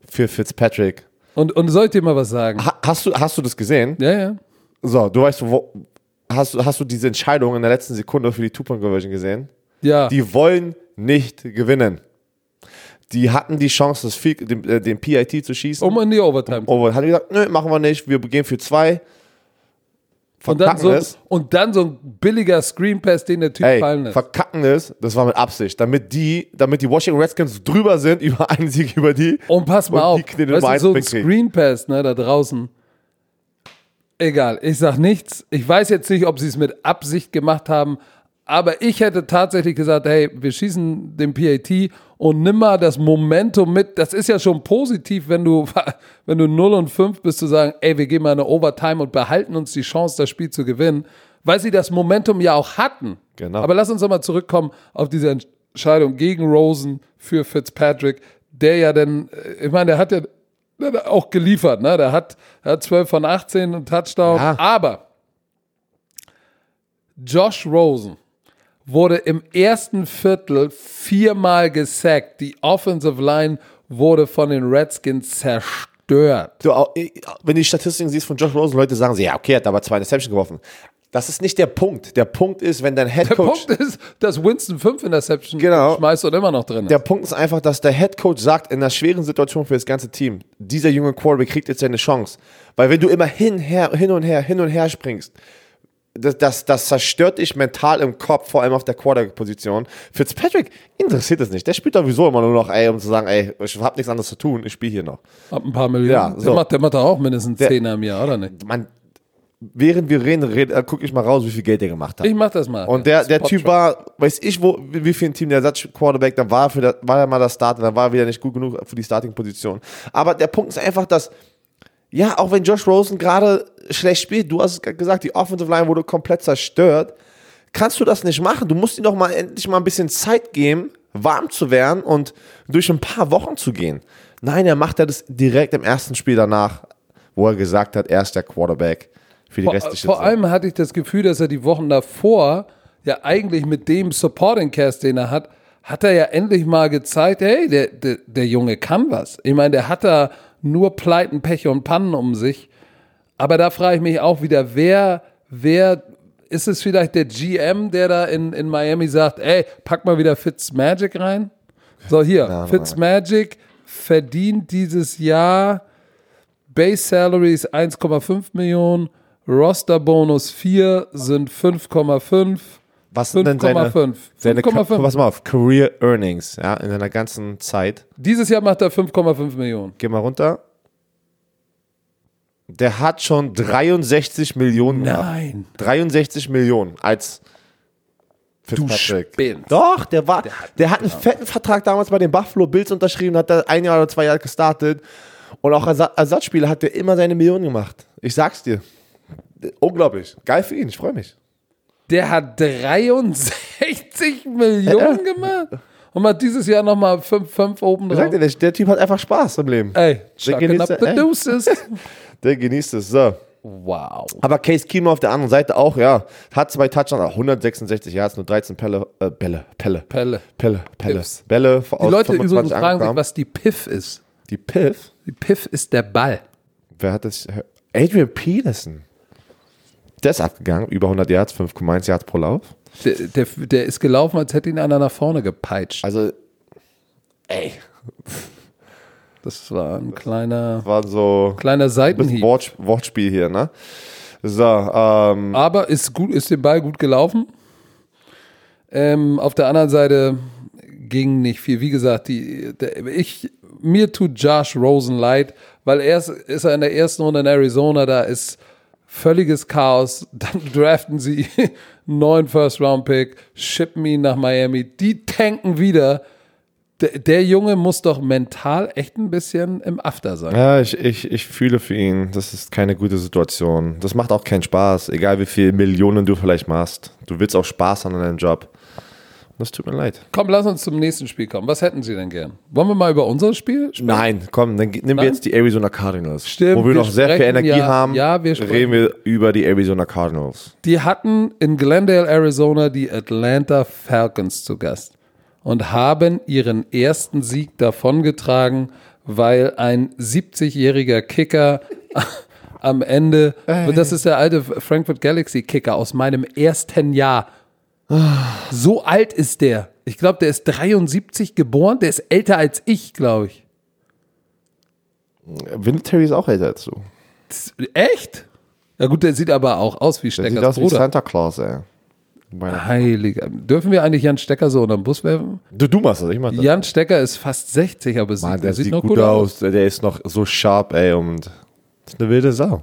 für Fitzpatrick. Und, und soll ich dir mal was sagen? Ha hast, du, hast du das gesehen? Ja, ja. So, du weißt, wo, hast, du- hast du diese Entscheidung in der letzten Sekunde für die Two-Point-Conversion gesehen? Ja. Die wollen nicht gewinnen. Die hatten die Chance, das Field, den, äh, den PIT zu schießen. um in die Overtime. Und hat gesagt, nö, machen wir nicht, wir gehen für zwei. Und, dann so, es. und dann so ein billiger Screen Pass, den der Typ fallen Ey, lässt. verkacken es, das war mit Absicht, damit die, damit die Washington Redskins drüber sind über einen Sieg über die. Und pass mal und auf, weißt du, so ein. Screen Pass, ne, da draußen. Egal, ich sag nichts. Ich weiß jetzt nicht, ob sie es mit Absicht gemacht haben, aber ich hätte tatsächlich gesagt, hey, wir schießen den PAT und nimm mal das Momentum mit. Das ist ja schon positiv, wenn du, wenn du 0 und 5 bist, zu sagen, ey, wir gehen mal eine Overtime und behalten uns die Chance, das Spiel zu gewinnen, weil sie das Momentum ja auch hatten. Genau. Aber lass uns nochmal zurückkommen auf diese Entscheidung gegen Rosen für Fitzpatrick, der ja dann, äh, ich meine, der hat ja auch geliefert, ne? Der hat, der hat 12 von 18 und Touchdown. Ja. Aber Josh Rosen wurde im ersten Viertel viermal gesackt. Die Offensive Line wurde von den Redskins zerstört. Du, wenn du die Statistiken siehst von Josh Rosen, Leute sagen sie, ja, okay, er hat aber zwei Interceptions geworfen. Das ist nicht der Punkt. Der Punkt ist, wenn dein Head Der Coach Punkt ist, dass Winston fünf Interceptions Genau. schmeißt und immer noch drin ist. Der Punkt ist einfach, dass der Head Coach sagt, in einer schweren Situation für das ganze Team, dieser junge Quarterback kriegt jetzt seine Chance. Weil wenn du immer hin, her, hin und her, hin und her springst, das, das, das zerstört dich mental im Kopf, vor allem auf der Quarterback-Position. Fitzpatrick interessiert es nicht. Der spielt sowieso immer nur noch, ey, um zu sagen, ey, ich habe nichts anderes zu tun, ich spiele hier noch. Ab ein paar Millionen. Ja, so. der, macht, der macht doch auch mindestens Der- 10 im Jahr, oder nicht? Man, während wir reden, red, äh, guck ich mal raus, wie viel Geld der gemacht hat. Ich mach das mal. Und der, der Spot Typ war, weiß ich, wo, wie viel ein Team der Ersatz-Quarterback, dann war er, für der, war er mal der Starter, dann war er wieder nicht gut genug für die Starting-Position. Aber der Punkt ist einfach, dass, ja, auch wenn Josh Rosen gerade schlecht spielt, du hast es gesagt, die Offensive Line wurde komplett zerstört, kannst du das nicht machen. Du musst ihm doch mal endlich mal ein bisschen Zeit geben, warm zu werden und durch ein paar Wochen zu gehen. Nein, er macht ja das direkt im ersten Spiel danach, wo er gesagt hat, er ist der Quarterback für die Vor, restliche vor Zeit. allem hatte ich das Gefühl, dass er die Wochen davor ja eigentlich mit dem Supporting Cast, den er hat, hat er ja endlich mal gezeigt, hey, der, der, der Junge kann was. Ich meine, der hat da nur Pleiten, Pech und Pannen um sich. Aber da frage ich mich auch wieder, wer, wer ist es vielleicht der GM, der da in, in Miami sagt, ey, pack mal wieder Fitzmagic rein? So, hier, Fitzmagic verdient dieses Jahr Base Salary ist 1,5 Millionen, Roster Bonus 4 sind 5,5. Was sind denn seine, 5,5. seine 5,5. pass mal auf, Career Earnings, ja, in seiner ganzen Zeit. Dieses Jahr macht er 5,5 Millionen. Geh mal runter. Der hat schon 63 Millionen. Nein. 63 Millionen als Du Fitzpatrick. spinnst. Doch, der war, der hat, einen fetten Vertrag damals bei den Buffalo Bills unterschrieben, hat da ein Jahr oder zwei Jahre gestartet. Und auch als Ersatzspieler hat er immer seine Millionen gemacht. Ich sag's dir. Unglaublich. Geil für ihn, ich freue mich. Der hat 63 Millionen gemacht und macht dieses Jahr nochmal 5, 5 oben drauf. sag dir, der, der Typ hat einfach Spaß im Leben. Ey, chucking genießt up er- the deuces. Der genießt es. So. Wow. Aber Case Keenum auf der anderen Seite auch, ja. Hat zwei Touchdowns, 166 Yards, nur 13 Pelle, äh, Bälle, Pelle, Pelle. Pelle, Pelle, Piffs. Bälle Die Leute 25 übrigens fragen sich, was die Piff ist. Die Piff? Die Piff ist der Ball. Wer hat das? Adrian Peterson. Der ist abgegangen, über 100 Yards, 5,1 Yards pro Lauf. Der, der, der ist gelaufen, als hätte ihn einer nach vorne gepeitscht. Also, ey, Das war ein kleiner, war so kleiner Seitenhieb. Wort, Wortspiel hier, ne? So, ähm, Aber ist gut, ist dem Ball gut gelaufen. Ähm, auf der anderen Seite ging nicht viel. Wie gesagt, die, der, ich, mir tut Josh Rosen leid, weil erst ist er in der ersten Runde in Arizona, da ist völliges Chaos. Dann draften sie einen neuen First-Round-Pick, shippen ihn nach Miami. Die tanken wieder. Der, der Junge muss doch mental echt ein bisschen im After sein. ja, ich, ich, ich fühle für ihn. Das ist keine gute Situation. Das macht auch keinen Spaß, egal wie viel Millionen du vielleicht machst. Du willst auch Spaß an deinem Job. Das tut mir leid. Komm, lass uns zum nächsten Spiel kommen. Was hätten Sie denn gern? Wollen wir mal über unser Spiel sprechen? Nein, komm, dann nehmen wir jetzt die Arizona Cardinals. Stimmt, Wo wir wir noch sehr viel Energie ja- haben, ja, wir reden wir über die Arizona Cardinals. Die hatten in Glendale, Arizona die Atlanta Falcons zu Gast und haben ihren ersten Sieg davongetragen, weil ein 70-jähriger Kicker am Ende, das ist der alte Frankfurt Galaxy Kicker aus meinem ersten Jahr. So alt ist der. Ich glaube, der ist 73 geboren, der ist älter als ich, glaube ich. Vinatieri ist auch älter als du. Echt? Ja gut, der sieht aber auch aus wie Der sieht aus wie Bruder. Santa Claus, ey. Meine- Heiliger. Dürfen wir eigentlich Jan Stecker so unter den Bus werfen? Du, du machst das, ich mach das. Jan Stecker ist fast 60, aber sieht, Mann, der sieht sieht noch gut, aus. Der ist noch so sharp, ey. Und das ist eine wilde Sau.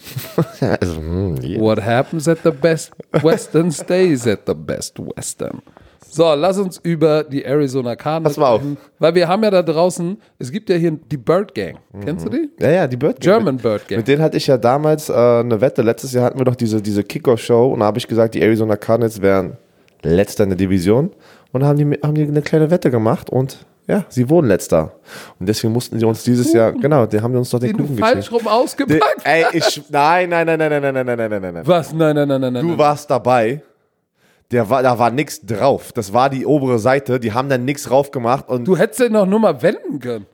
also, hm, yeah. What happens at the best Western stays at the best Western. So, lass uns über die Arizona Cardinals Pass mal auf. Weil wir haben ja da draußen, es gibt ja hier die Bird Gang. Kennst du die? Ja, ja, die Bird Gang. German Bird Gang. Mit denen hatte ich ja damals äh, eine Wette. Letztes Jahr hatten wir doch diese, diese Kickoff-Show und da habe ich gesagt, die Arizona Cardinals wären letzter in der Division und haben die, haben die eine kleine Wette gemacht und ja, sie wurden letzter. Und deswegen mussten sie uns dieses Jahr, genau, die haben uns doch den Den Kuchen falsch geschickt. rum ausgepackt Ey, ich, nein, nein, nein, nein, nein, nein, nein, nein, nein, nein, nein. Was? Nein, nein, nein, nein, nein. Du nein. warst dabei. Der war, da war nichts drauf. Das war die obere Seite. Die haben dann nichts drauf gemacht und Du hättest den doch nur mal wenden können.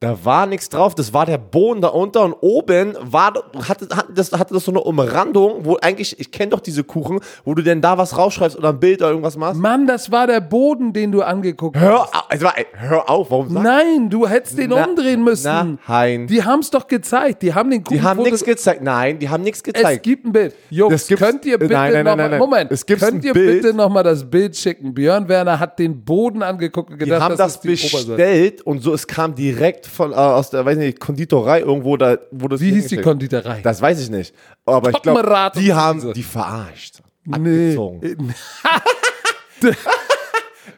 Da war nichts drauf. Das war der Boden da unter und oben war, hatte, hatte, das, hatte das so eine Umrandung, wo eigentlich, ich kenne doch diese Kuchen, wo du denn da was rausschreibst oder ein Bild oder irgendwas machst. Mann, das war der Boden, den du angeguckt Hör hast. auf, es ey, hör auf, warum sagst Nein, du hättest den Na- umdrehen müssen. Nein. Die haben es doch gezeigt. Die haben den Kuchen Die haben nichts gezeigt. Nein, die haben nichts Es gezeigt. gibt ein Bild. Jungs, Das könnt ihr bitte Nein, nein, noch nein, mal. Moment, Es gibt könnt ihr Bild. bitte noch mal das Bild schicken? Björn Werner hat den Boden angeguckt und Die gedacht, haben das, ist die Oberseite. bestellt und so, es kam direkt von, äh, aus der, weiß nicht, Konditorei irgendwo da, wo das Wie hieß die Konditorei? Das weiß ich nicht. Aber ich glaube, die haben die verarscht. nee. Abgezogen.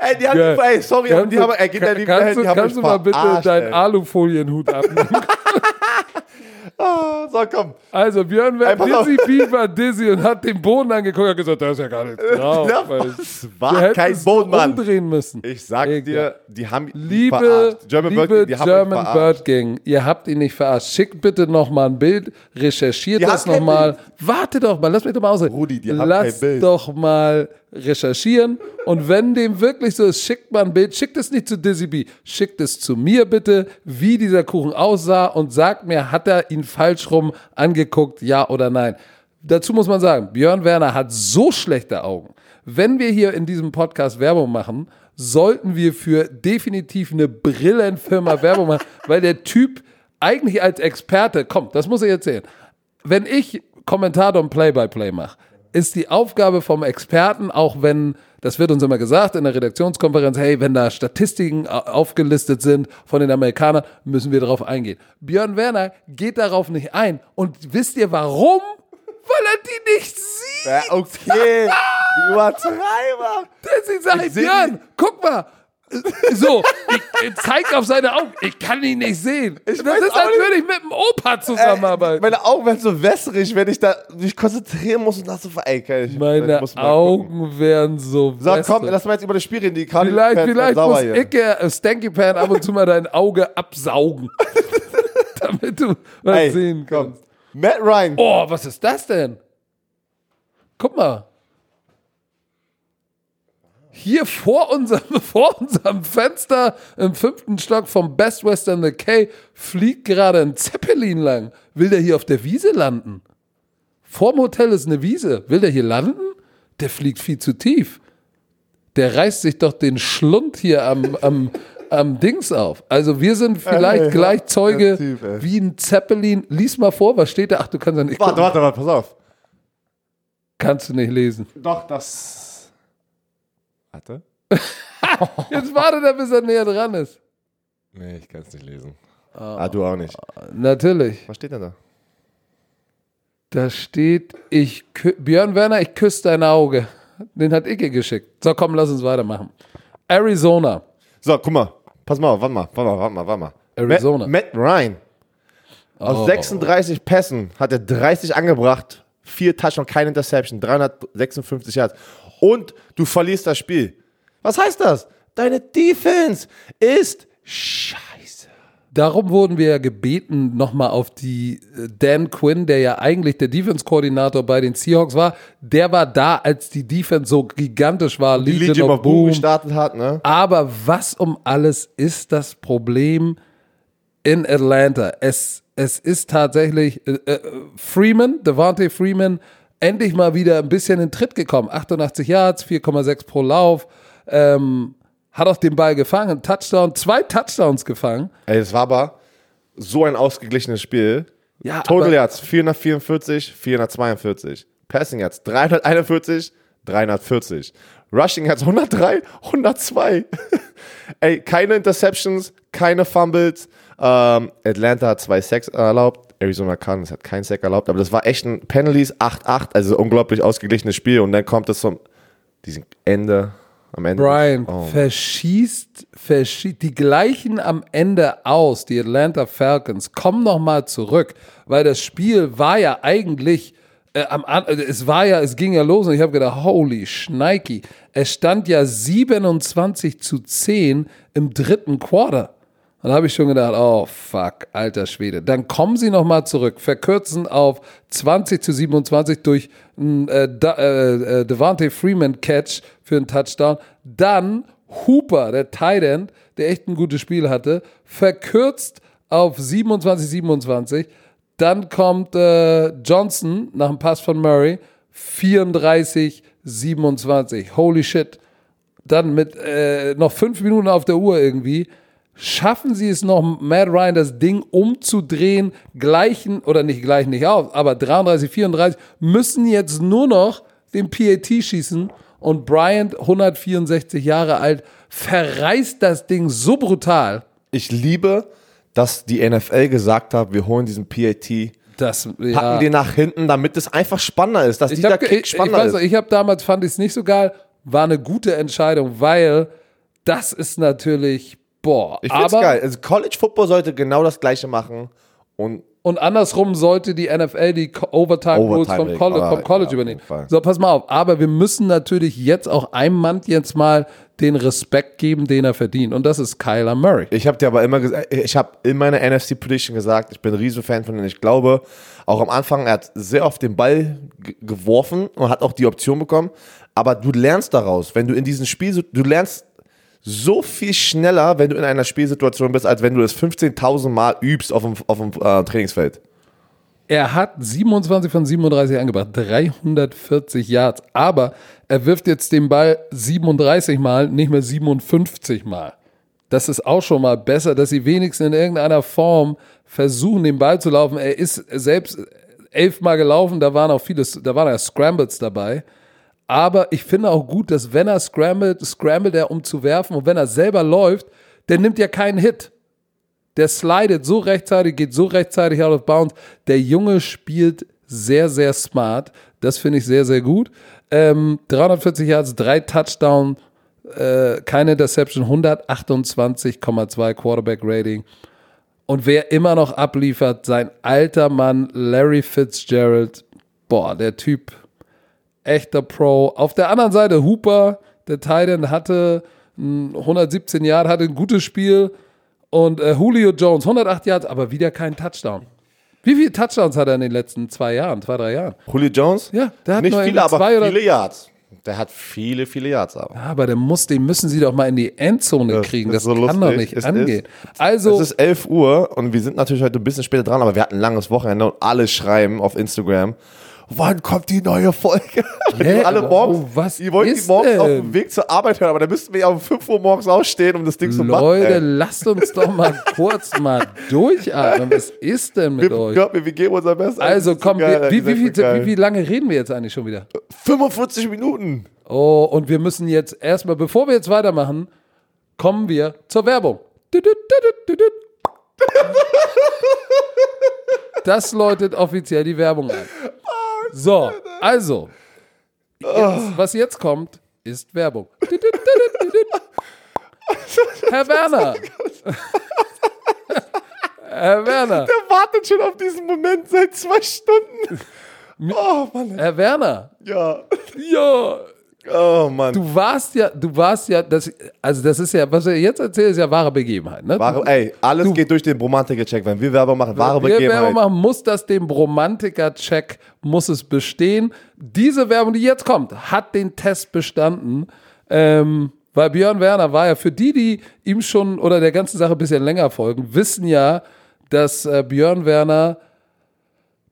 Ey, die haben, Geil. ey, sorry, aber die Kannst haben, ey, geht kannst Held, du, die haben kannst du mal bitte deinen. Alufolienhut abnehmen? Ah, So, komm. Also Björn auf. Dizzy war dizzy und hat den Boden angeguckt und hat gesagt, da ist ja gar nichts drauf. Das du war kein Boden, Mann. umdrehen müssen. Ich sag Egal. dir, die haben Liebe, verarscht. German liebe Bird, die haben German. Bird Gang, ihr habt ihn nicht verarscht. Schickt bitte noch mal ein Bild, recherchiert Die das haben kein noch mal. Warte doch mal, lass mich doch mal ausreden. Rudi, die haben Lass kein Bild. doch mal recherchieren und wenn dem wirklich so ist, schickt mal ein Bild. Schickt es nicht zu Dizzy B, schickt es zu mir bitte, wie dieser Kuchen aussah und sagt mir, hat er ihn falsch rum angeguckt, ja oder nein. Dazu muss man sagen, Björn Werner hat so schlechte Augen. Wenn wir hier in diesem Podcast Werbung machen, sollten wir für definitiv eine Brillenfirma Werbung machen, weil der Typ eigentlich als Experte, komm, das muss ich erzählen. Wenn ich Kommentator und Play-by-Play mache, ist die Aufgabe vom Experten, auch wenn, das wird uns immer gesagt in der Redaktionskonferenz, hey, wenn da Statistiken au- aufgelistet sind von den Amerikanern, müssen wir darauf eingehen. Björn Werner geht darauf nicht ein. Und wisst ihr warum? Weil er die nicht sieht. Ja, okay, Übertreiber. Deswegen sage ich, Björn, guck mal. So, ich, ich zeig auf seine Augen. Ich kann ihn nicht sehen. das weiß ist, als würde ich mit dem Opa zusammenarbeiten. Meine Augen werden so wässrig, wenn ich da mich konzentrieren muss und das so ey, okay, ich, Meine ich muss mal gucken. Augen werden so So, komm, wässrig. lass mal jetzt über das Spiel reden. Die Karte Vielleicht, vielleicht muss hier. ich, äh, Stanky Pan, ab und zu mal dein Auge absaugen. damit du was Ey, sehen komm. kannst. Matt Ryan. Oh, was ist das denn? Guck mal. Hier vor unserem, vor unserem Fenster im fünften Stock vom Best Western The K fliegt gerade ein Zeppelin lang. Will der hier auf der Wiese landen? Vorm Hotel ist eine Wiese. Will der hier landen? Der fliegt viel zu tief. Der reißt sich doch den Schlund hier am, am, am Dings auf. Also wir sind vielleicht Ey, gleich Zeuge, ey. wie ein Zeppelin. Lies mal vor, was steht da? Ach, du kannst ja nicht Warte, gucken. warte, warte, pass auf. Kannst du nicht lesen. Doch, das. Warte. Jetzt wartet er, bis er näher dran ist. Nee, ich kann es nicht lesen. Ah, du auch nicht. Natürlich. Was steht denn da? Da steht, ich Björn Werner, ich küsse dein Auge. Den hat Icke geschickt. So, komm, lass uns weitermachen. Arizona. So, guck mal. Pass mal, auf, warte mal, warte mal, warte mal, warte mal. Arizona. Matt, Matt Ryan. Aus Oh. 36 Pässen hat er 30 angebracht vier Touchdowns, keine Interception, 356 Yards. Und du verlierst das Spiel. Was heißt das? Deine Defense ist scheiße. Darum wurden wir ja gebeten, nochmal auf die äh, Dan Quinn, der ja eigentlich der Defense-Koordinator bei den Seahawks war, der war da, als die Defense so gigantisch war, Die Legion of Boom gestartet hat, ne? Aber was um alles ist das Problem in Atlanta? Es, es ist tatsächlich äh, äh, Freeman, Devontae Freeman, endlich mal wieder ein bisschen in Tritt gekommen. 88 Yards, 4,6 pro Lauf. Ähm, hat auch den Ball gefangen, Touchdown, zwei Touchdowns gefangen. Ey, es war aber so ein ausgeglichenes Spiel. Ja, Total Yards 444, 442. Passing Yards 341, 340. Rushing Yards 103, 102. Ey, keine Interceptions, keine Fumbles. Ähm, Atlanta hat zwei Sacks erlaubt. Arizona Cardinals hat keinen Sack erlaubt. Aber das war echt ein Penalties 8-8. Also unglaublich ausgeglichenes Spiel. Und dann kommt es zum diesem Ende. Am Ende. Brian Oh. verschießt, verschießt die gleichen am Ende aus, die Atlanta Falcons, kommen noch mal zurück, weil das Spiel war ja eigentlich äh, am äh, es war ja, es ging ja los und ich habe gedacht, holy Schneiki, es stand ja 27 zu 10 im dritten Quarter. Und da habe ich schon gedacht, oh fuck, alter Schwede. Dann kommen sie nochmal zurück, verkürzen auf 20 zu 27 durch einen äh, äh, äh, Devontae Freeman Catch für einen Touchdown. Dann Hooper, der Tight End, der echt ein gutes Spiel hatte, verkürzt auf 27 27. Dann kommt äh, Johnson nach dem Pass von Murray 34 27. Holy shit dann mit äh, noch fünf Minuten auf der Uhr irgendwie, schaffen sie es noch, Matt Ryan das Ding umzudrehen, gleichen, oder nicht gleichen nicht auf, aber 33, 34, müssen jetzt nur noch den PAT schießen und Bryant, 164 Jahre alt, verreißt das Ding so brutal, Ich liebe, dass die NFL gesagt hat, wir holen diesen PAT, packen ja, den nach hinten, damit es einfach spannender ist, dass ich dieser habe Kick ich, ich spannender weiß, ist. ich habe damals fand ich es nicht so geil, war eine gute Entscheidung, weil das ist natürlich boah, Ich find's aber geil. Also College Football sollte genau das gleiche machen und Und andersrum sollte die NFL die Overtime Rules vom, aber vom College ja, übernehmen. So, pass mal auf. Aber wir müssen natürlich jetzt auch einem Mann jetzt mal den Respekt geben, den er verdient. Und das ist Kyler Murray. ich habe dir aber immer gesagt, ich habe in meiner NFC Prediction gesagt, ich bin ein riesen Fan von ihm. Ich glaube, auch am Anfang, er hat sehr oft den Ball ge- geworfen und hat auch die Option bekommen. Aber du lernst daraus, wenn du in diesem Spiel, so- du lernst so viel schneller, wenn du in einer Spielsituation bist, als wenn du das 15.000 Mal übst auf dem, auf dem äh, Trainingsfeld. Er hat 27 von 37 angebracht, 340 Yards. Aber er wirft jetzt den Ball 37 Mal, nicht mehr 57 Mal. Das ist auch schon mal besser, dass sie wenigstens in irgendeiner Form versuchen, den Ball zu laufen. Er ist selbst elfmal gelaufen, da waren auch viele, da waren ja Scrambles dabei. Aber ich finde auch gut, dass wenn er scrambled, scrambled er, um zu werfen. Und wenn er selber läuft, der nimmt ja keinen Hit. Der slidet so rechtzeitig, geht so rechtzeitig out of bounds. Der Junge spielt sehr, sehr smart. Das finde ich sehr, sehr gut. Ähm, 340 Yards, drei Touchdown, äh, keine Interception, 128,2 Quarterback Rating. Und wer immer noch abliefert, sein alter Mann Larry Fitzgerald. Boah, der Typ, echter Pro. Auf der anderen Seite Hooper, der Titan hatte ein 117 Yard, hatte ein gutes Spiel. Und äh, Julio Jones, 108 Yards, aber wieder kein Touchdown. Wie viele Touchdowns hat er in den letzten zwei Jahren, zwei, drei Jahren? Julio Jones? Ja, der hat Nicht viele, aber viele Yards. Der hat viele, viele Yards aber. Ja, aber der muss, den müssen sie doch mal in die Endzone Das kriegen. Das so kann lustig. doch nicht Es angehen. ist- also, Es ist 11 Uhr und wir sind natürlich heute ein bisschen später dran, aber wir hatten ein langes Wochenende und alle schreiben auf Instagram, wann kommt die neue Folge? Hä, alle aber morgens, oh, was die wollten die morgens auf denn? dem Weg zur Arbeit hören, aber da müssten wir ja um 5 Uhr morgens aufstehen, um das Ding zu machen. Leute, lasst uns doch mal kurz mal durchatmen. Was ist denn mit wir, euch? glaub mir, wir geben unser Bestes. Also komm, geil, wie, wie, geil. wie, wie lange reden wir jetzt eigentlich schon wieder? 45 Minuten. Oh, und wir müssen jetzt erstmal, bevor wir jetzt weitermachen, kommen wir zur Werbung. Das läutet offiziell die Werbung ein. So, also, jetzt, was jetzt kommt, ist Werbung. Herr Werner. Herr Werner. Der wartet schon auf diesen Moment seit zwei Stunden. Oh, Mann. Herr Werner, Ja. ja, Oh, Mann. du warst ja, du warst ja, das, also das ist ja, was er jetzt erzählt, ist ja wahre Begebenheit. Ne? Wahre, ey, alles Du- geht durch den Bromantiker-Check. Wenn wir Werbung machen, wahre wir Werbung Begebenheit. machen, muss das dem Bromantiker-Check, muss es bestehen. Diese Werbung, die jetzt kommt, hat den Test bestanden. Ähm, weil Björn Werner war ja für die, die ihm schon oder der ganzen Sache ein bisschen länger folgen, wissen ja, dass äh, Björn Werner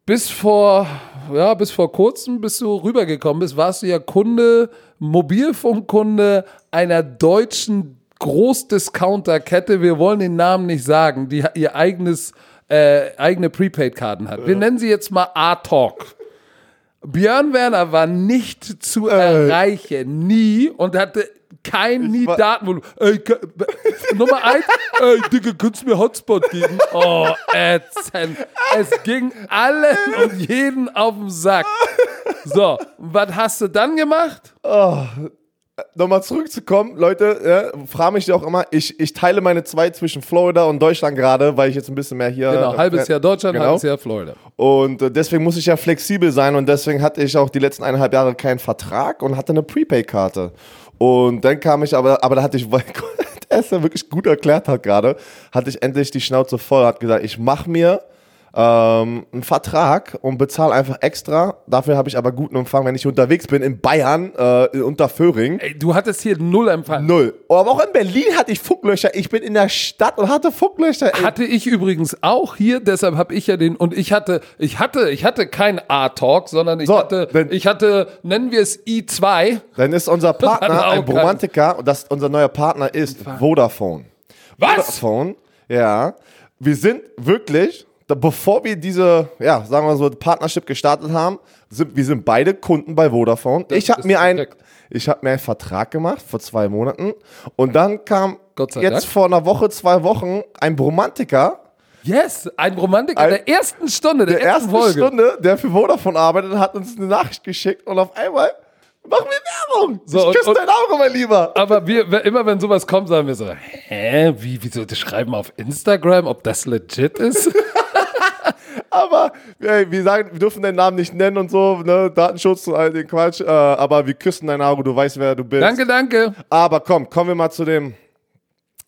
bis vor, ja, bis vor kurzem, bis du rübergekommen bist, warst du ja Kunde, Mobilfunkkunde einer deutschen Großdiscounter-Kette. Wir wollen den Namen nicht sagen, die ihr eigenes, äh, eigene Prepaid-Karten hat. Wir nennen sie jetzt mal A-Talk. Björn Werner war nicht zu erreichen, nie und hatte kein nie Datenvolumen. Ey, Nummer eins, ey, Digga, kannst du mir Hotspot geben? Oh, ätzend. Es ging allen und jeden auf den Sack. So, was hast du dann gemacht? Nochmal zurückzukommen, Leute, ja, frage mich ja auch immer, ich, ich teile meine zwei zwischen Florida und Deutschland gerade, weil ich jetzt ein bisschen mehr hier. Genau, halbes Jahr Deutschland, Genau. halbes Jahr Florida. Und äh, deswegen muss ich ja flexibel sein und deswegen hatte ich auch die letzten eineinhalb Jahre keinen Vertrag und hatte eine Prepaid-Karte. Und dann kam ich aber, aber da hatte ich, weil der es ja wirklich gut erklärt hat gerade, hatte ich endlich die Schnauze voll, hat gesagt, ich mache mir ähm, einen Vertrag und bezahle einfach extra. Dafür habe ich aber guten Empfang, wenn ich unterwegs bin in Bayern, äh, unter Föhring. Ey, du hattest hier null Empfang. Null. Aber auch in Berlin hatte ich Funklöcher. Ich bin in der Stadt und hatte Funklöcher. Ey. Hatte ich übrigens auch hier, deshalb habe ich ja den und ich hatte, ich hatte, ich hatte kein A-Talk, sondern ich So, hatte, wenn- ich hatte, nennen wir es I2. Dann ist unser Partner ein. Bromantiker und das, unser neuer Partner ist Vodafone. Was? Vodafone, ja. Wir sind wirklich, da, bevor wir diese, ja, sagen wir so, Partnership gestartet haben, sind, wir sind beide Kunden bei Vodafone. ich habe mir, ein, perfekt. ich hab mir einen Vertrag gemacht vor zwei Monaten und dann kam Gott sei jetzt Dank. vor einer Woche, zwei Wochen ein Bromantiker, Yes, ein Romantiker Ein- der ersten Stunde, der, der ersten ersten Folge. Stunde, der für Vodafone arbeitet, hat uns eine Nachricht geschickt und auf einmal machen wir Werbung. So, ich und- küsse dein Auge, mein Lieber. Aber wir, immer wenn sowas kommt, sagen wir so, hä, wie, wieso, das schreiben auf Instagram, ob das legit ist? Aber ey, wir sagen, wir dürfen deinen Namen nicht nennen und so, ne? Datenschutz und all den Quatsch. Äh, aber wir küssen dein Auge, du weißt, wer du bist. danke, danke. Aber komm, kommen wir mal zu dem,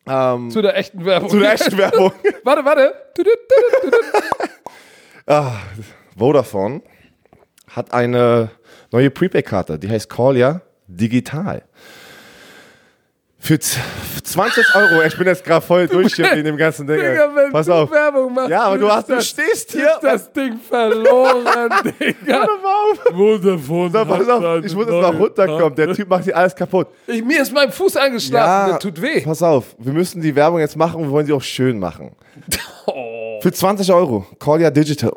ähm, Zu der echten Werbung. zu der echten Werbung. warte, warte. Vodafone hat eine neue Prepaid-Karte, die heißt Callia Digital. Für z- 20 Euro, ich bin jetzt gerade voll durch hier in dem ganzen Ding. Digga, wenn Pass du auf. Werbung machst. Ja, aber du, hast, du das- stehst hier. Ist das Ding verloren, Digga. Warte. Vodafone. So, pass auf, ich muss jetzt mal runterkommen. Der Typ macht hier alles kaputt. Ich, mir ist mein Fuß eingeschlafen, das tut weh. Pass auf, wir müssen die Werbung jetzt machen und wir wollen sie auch schön machen. Oh. Für 20 Euro, Callia Digital.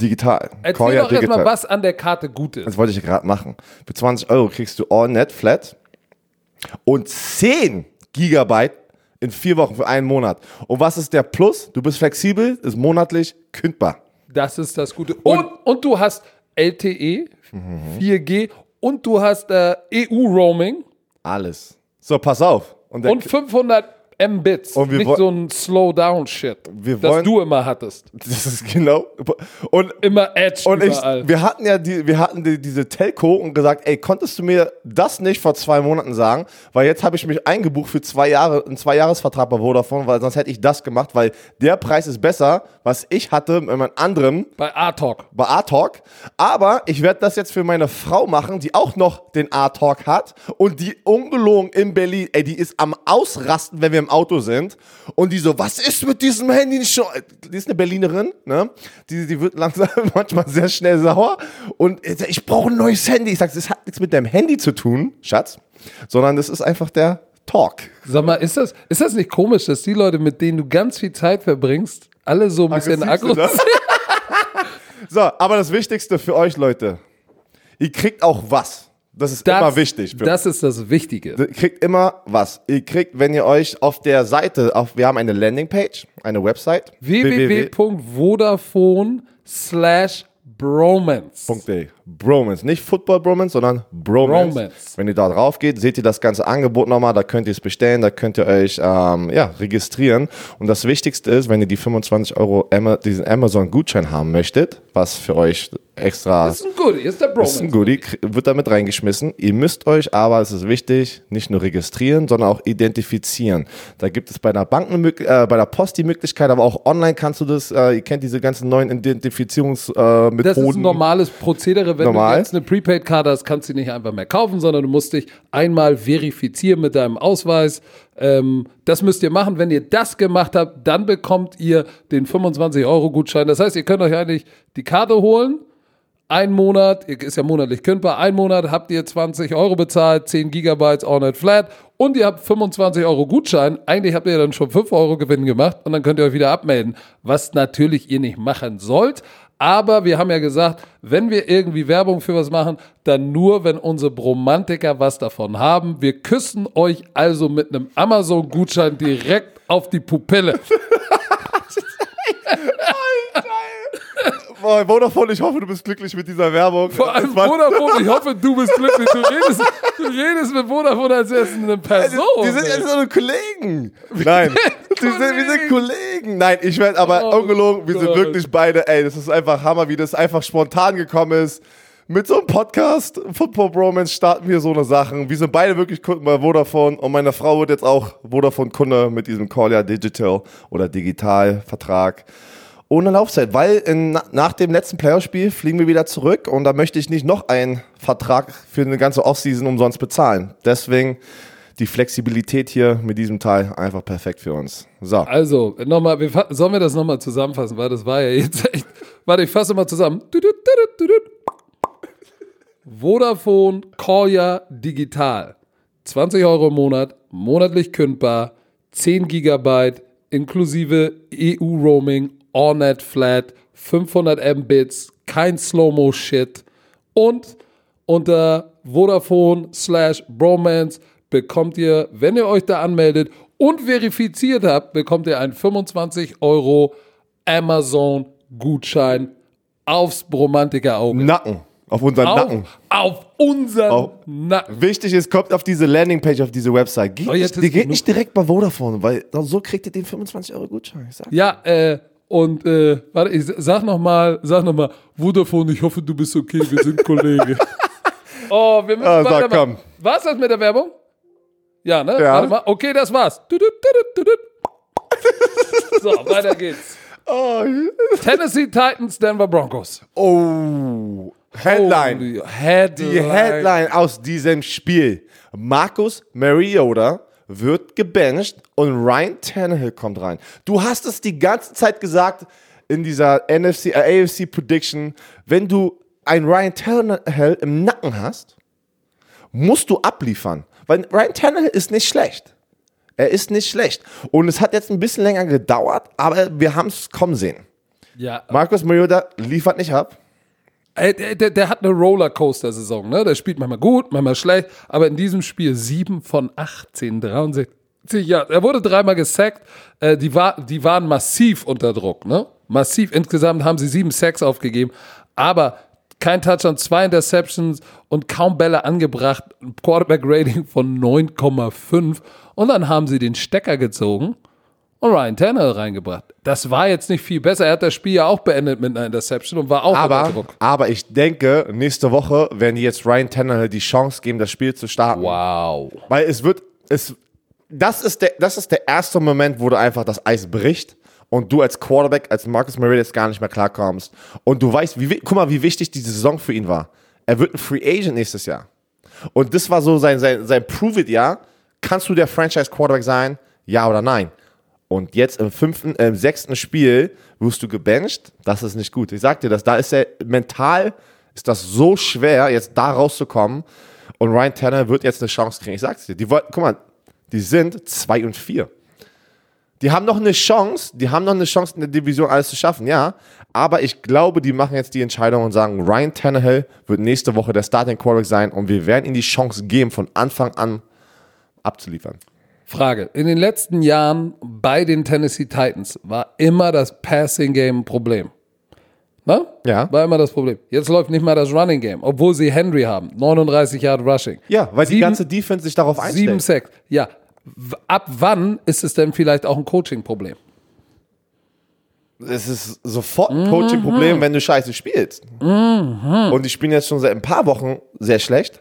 Digital. Erzähl Callia doch erstmal, was an der Karte gut ist. Das wollte ich gerade machen. Für 20 Euro kriegst du AllNet Flat und 10 Gigabyte in vier Wochen für einen Monat. Und was ist der Plus? Du bist flexibel, ist monatlich kündbar. Das ist das Gute. Und, und du hast LTE, 4G und du hast äh, EU-Roaming Alles. So, pass auf. Und, und 500 Mbits. Und wir nicht so ein Slowdown-Shit, Wir das wollen- du immer hattest. das ist genau. Und Immer Edge Und ich, überall. wir hatten ja die, wir hatten die, diese Telco und gesagt, ey, konntest du mir das nicht vor zwei Monaten sagen? Weil jetzt habe ich mich eingebucht für zwei Jahre, einen Zweijahresvertrag bei Vodafone, weil sonst hätte ich das gemacht, weil der Preis ist besser, was ich hatte mit meinem anderen Bei A-Talk. bei A-Talk. Aber ich werde das jetzt für meine Frau machen, die auch noch den A-Talk hat und die ungelogen in Berlin, ey, die ist am Ausrasten, wenn wir im Auto sind. Und die so, was ist mit diesem Handy nicht schon? Die ist eine Berlinerin, ne? Die, die wird langsam manchmal sehr schnell sauer. Und ich sag, ich brauche ein neues Handy. Ich sag, das hat nichts mit deinem Handy zu tun, Schatz, sondern das ist einfach der Talk. Sag mal, ist das, ist das nicht komisch, dass die Leute, mit denen du ganz viel Zeit verbringst, alle so ein bisschen Aggressiv sind, ne? So, aber das Wichtigste für euch, Leute, ihr kriegt auch was. Das ist Das, immer wichtig. Das ist das Wichtige. Ihr kriegt immer was. Ihr kriegt, wenn ihr euch auf der Seite, auf, wir haben eine Landingpage, eine Website. www.vodafone slash Bromance. Bromance. Nicht Football Bromance, sondern Bromance. Bromance. Wenn ihr da drauf geht, seht ihr das ganze Angebot nochmal. Da könnt ihr es bestellen, da könnt ihr euch ähm, ja, registrieren. Und das Wichtigste ist, wenn ihr die 25 Euro Ama diesen Amazon-Gutschein haben möchtet, was für euch extra Das ist ein Goodie, ist der Das Bromance. ist ein Goodie, wird damit reingeschmissen. Ihr müsst euch aber, es ist wichtig, nicht nur registrieren, sondern auch identifizieren. Da gibt es bei der Bank, äh, bei der Post die Möglichkeit, aber auch online kannst du das, äh, ihr kennt diese ganzen neuen Identifizierungsmethoden. Äh, Das ist ein normales Prozedere. Wenn Normal. du jetzt eine Prepaid-Karte hast, kannst du die nicht einfach mehr kaufen, sondern du musst dich einmal verifizieren mit deinem Ausweis. Ähm, das müsst ihr machen. Wenn ihr das gemacht habt, dann bekommt ihr den 25-Euro-Gutschein. Das heißt, ihr könnt euch eigentlich die Karte holen. Ein Monat, ihr- ist ja monatlich kündbar, ein Monat habt ihr 20 Euro bezahlt, 10 Gigabytes All-Net Flat und ihr habt 25 Euro Gutschein. Eigentlich habt ihr dann schon 5 Euro Gewinn gemacht und dann könnt ihr euch wieder abmelden, was natürlich ihr nicht machen sollt. Aber wir haben ja gesagt, wenn wir irgendwie Werbung für was machen, dann nur, wenn unsere Bromantiker was davon haben. Wir küssen euch also mit einem Amazon-Gutschein direkt auf die Pupille. Boah, Vodafone, ich hoffe, du bist glücklich mit dieser Werbung. Vor allem Vodafone, ich hoffe, du bist glücklich. Du redest, du redest mit Vodafone, als du eine Person. Die sind ey. jetzt eine Kollegen. Nein, die sind, wir sind Kollegen. Nein, ich werde aber Oh ungelogen, wir sind wirklich beide, ey, das ist einfach Hammer, wie das einfach spontan gekommen ist. Mit so einem Podcast, Football Bromance, starten wir so eine Sachen. Wir sind beide wirklich Kunden bei Vodafone und meine Frau wird jetzt auch Vodafone-Kunde mit diesem Call Digital oder Digital-Vertrag. Ohne Laufzeit, weil in, nach dem letzten Playoff-Spiel fliegen wir wieder zurück und da möchte ich nicht noch einen Vertrag für eine ganze Offseason umsonst bezahlen. Deswegen die Flexibilität hier mit diesem Teil einfach perfekt für uns. So. Also, nochmal, wir, sollen wir das nochmal zusammenfassen, weil das war ja jetzt echt. Warte, ich fasse mal zusammen. Vodafone Callia Digital. 20 Euro im Monat, monatlich kündbar, 10 Gigabyte, inklusive EU-Roaming, Allnet Flat, 500 Mbits, kein Slow-Mo-Shit. Und unter Vodafone slash Bromance bekommt ihr, wenn ihr euch da anmeldet und verifiziert habt, bekommt ihr einen 25 Euro Amazon-Gutschein aufs Bromantiker-Auge. Nacken. Auf unseren Nacken. Auf, auf unseren Auf- Nacken. Wichtig ist, kommt auf diese Landingpage, auf diese Website. Geht, Oh, nicht, geht nicht direkt bei Vodafone, weil so kriegt ihr den 25 Euro Gutschein. Ja, äh, und äh, warte, ich sag nochmal, sag nochmal, Vodafone, ich hoffe, du bist okay, wir sind Kollege. oh, wir müssen Ah, warte sag, mal. komm. War's das mit der Werbung? Ja, ne? Ja. Warte mal. Okay, das war's. So, weiter geht's. Oh, Tennessee Titans, Denver Broncos. oh. Headline. Holy Headline. Die Headline aus diesem Spiel. Markus Mariota wird gebencht und Ryan Tannehill kommt rein. Du hast es die ganze Zeit gesagt in dieser NFC, äh, AFC Prediction, wenn du einen Ryan Tannehill im Nacken hast, musst du abliefern. Weil Ryan Tannehill ist nicht schlecht. Er ist nicht schlecht. Und es hat jetzt ein bisschen länger gedauert, aber wir haben es kommen sehen. Ja, Markus Mariota liefert nicht ab. Ey, der, der, hat eine Rollercoaster-Saison, ne? Der spielt manchmal gut, manchmal schlecht, aber in diesem Spiel 7 von 18, 63 Yards. Er wurde dreimal gesackt, äh, die, war, die waren massiv unter Druck, ne? Massiv. Insgesamt haben sie sieben Sacks aufgegeben, aber kein Touchdown, zwei Interceptions und kaum Bälle angebracht, Quarterback-Rating von 9,5 und dann haben sie den Stecker gezogen und Ryan Tannehill reingebracht. Das war jetzt nicht viel besser. Er hat das Spiel ja auch beendet mit einer Interception und war auch unter Aber, Druck. aber ich denke, nächste Woche werden die jetzt Ryan Tannehill die Chance geben, das Spiel zu starten. Wow. Weil es wird, es, das ist der, das ist der erste Moment, wo du einfach das Eis bricht und du als Quarterback, als Marcus jetzt gar nicht mehr klarkommst. Und du weißt, wie, wi- guck mal, wie wichtig diese Saison für ihn war. Er wird ein Free Agent nächstes Jahr. Und das war so sein, sein, sein Prove-It-Jahr. Kannst du der Franchise-Quarterback sein? Ja oder nein? Und jetzt im fünften, äh, im sechsten Spiel wirst du gebencht. Das ist nicht gut. Ich sag dir das, da ist er mental, ist das so schwer, jetzt da rauszukommen. Und Ryan Tanner wird jetzt eine Chance kriegen. Ich sag's dir. Die wollten, guck mal, die sind zwei und vier. Die haben noch eine Chance, die haben noch eine Chance in der Division alles zu schaffen, ja. Aber ich glaube, die machen jetzt die Entscheidung und sagen, Ryan Tannehill wird nächste Woche der Starting Quarterback sein und wir werden ihm die Chance geben, von Anfang an abzuliefern. Frage. In den letzten Jahren bei den Tennessee Titans war immer das Passing Game ein Problem. Ne? Ja. War immer das Problem. Jetzt läuft nicht mal das Running Game, obwohl sie Henry haben. 39 Yard Rushing. Ja, weil die Sieben- ganze Defense sich darauf Sieben einstellt. Sacks. Ja. Ab wann ist es denn vielleicht auch ein Coaching-Problem? Es ist sofort ein Coaching-Problem, wenn du scheiße spielst. Und die spielen jetzt schon seit ein paar Wochen sehr schlecht.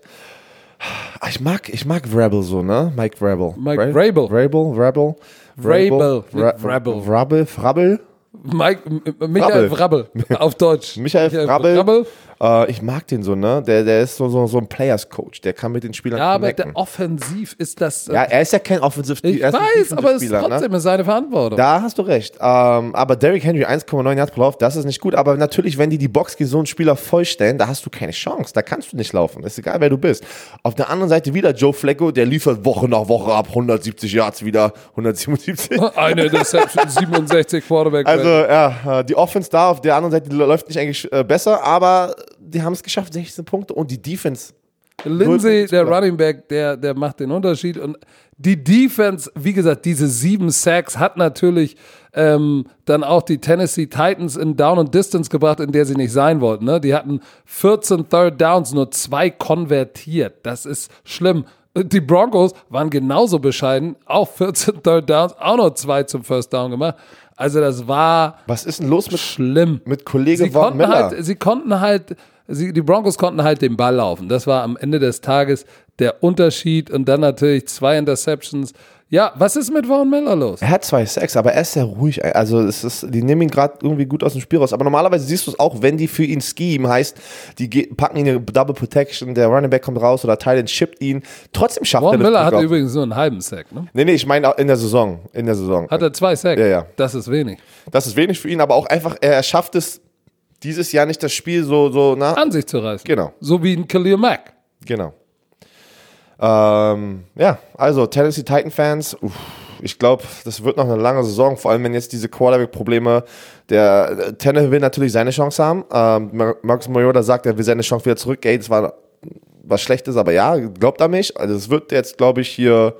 Ah, Ich mag, ich mag Vrabel so, ne? Mike Vrabel. Mike Ra- Vrabel. Vrabel, Vrabel. Vrabel, Vrabel. Vrabel, Vrabel. Mike, Michael Wrabbel, auf Deutsch. Michael Vrabel. Äh, ich mag den so, ne? Der, der ist so, so, so ein Players-Coach. Der kann mit den Spielern Ja, aber connecten. der offensiv ist das. Ja, er ist ja kein Offensiv ich er ist ein weiß, aber es ist ne? trotzdem ist seine Verantwortung. Da hast du recht. Ähm, aber Derrick Henry 1,9 Yards pro Lauf, das ist nicht gut. Aber natürlich, wenn die die Box gegen so einen Spieler vollstellen, da hast du keine Chance. Da kannst du nicht laufen. Ist egal, wer du bist. Auf der anderen Seite wieder Joe Flacco, der liefert Woche nach Woche ab. 170 Yards wieder, 177. Eine Interception, 67 Quarterback. Also ja, äh, die Offense da auf der anderen Seite läuft nicht eigentlich äh, besser, aber die haben es geschafft, 16 Punkte und die Defense. Lindsay, der Running Back, der, der macht den Unterschied. Und die Defense, wie gesagt, diese sieben Sacks hat natürlich ähm, dann auch die Tennessee Titans in Down and Distance gebracht, in der sie nicht sein wollten. Ne? Die hatten 14 Third Downs, nur zwei konvertiert. Das ist schlimm. Die Broncos waren genauso bescheiden, auch 14 Third Downs, auch noch zwei zum First Down gemacht. Also das war Was ist denn los mit, schlimm. mit Kollege Sie Von konnten Miller? halt, sie konnten halt, sie, die Broncos konnten halt den Ball laufen. Das war am Ende des Tages der Unterschied und dann natürlich zwei Interceptions. Ja, was ist mit Von Miller los? Er hat zwei Sacks, aber er ist sehr ruhig. Also es ist, die nehmen ihn gerade irgendwie gut aus dem Spiel raus. Aber normalerweise siehst du es auch, wenn die für ihn scheme, heißt, die packen ihn in Double Protection, der Running Back kommt raus oder Tylen chippt ihn. Trotzdem schafft Von er das. Miller nicht hatte auf- übrigens nur einen halben Sack. Ne? Nee, nee, ich meine auch in der Saison. In der Saison. Hat er zwei Sacks? Ja, ja. Das ist wenig. Das ist wenig für ihn, aber auch einfach, er schafft es dieses Jahr nicht das Spiel so, so, na, An sich zu reißen. Genau. So wie ein Khalil Mack. Genau. Ähm, ja, also Tennessee Titan Fans, uff, ich glaube, das wird noch eine lange Saison, vor allem wenn jetzt diese Quarterback-Probleme, der äh, Tannehill will natürlich seine Chance haben. Ähm, Mar- Marcus Mariota sagt, er will seine Chance wieder zurück. Ey, das war was Schlechtes, aber ja, glaubt an mich. Also es wird jetzt, glaube ich, hier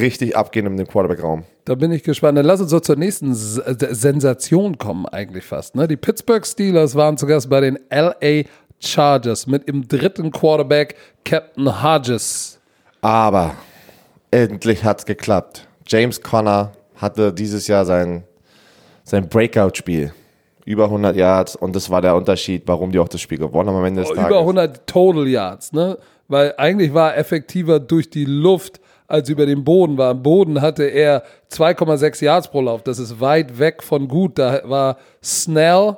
richtig abgehen in dem Quarterback-Raum. Da bin ich gespannt. Dann lass uns so zur nächsten S äh, Sensation kommen, eigentlich fast. Ne? Die Pittsburgh Steelers waren zu Gast bei den LA Chargers mit im dritten Quarterback Captain Hodges. Aber endlich hat's geklappt. James Conner hatte dieses Jahr sein, sein Breakout-Spiel. Über 100 Yards und das war der Unterschied, warum die auch das Spiel gewonnen haben am Ende des Tages. Oh, Über 100 Total Yards, ne? Weil eigentlich war er effektiver durch die Luft als über den Boden war. Am Boden hatte er 2,6 Yards pro Lauf. Das ist weit weg von gut. Da war Snell,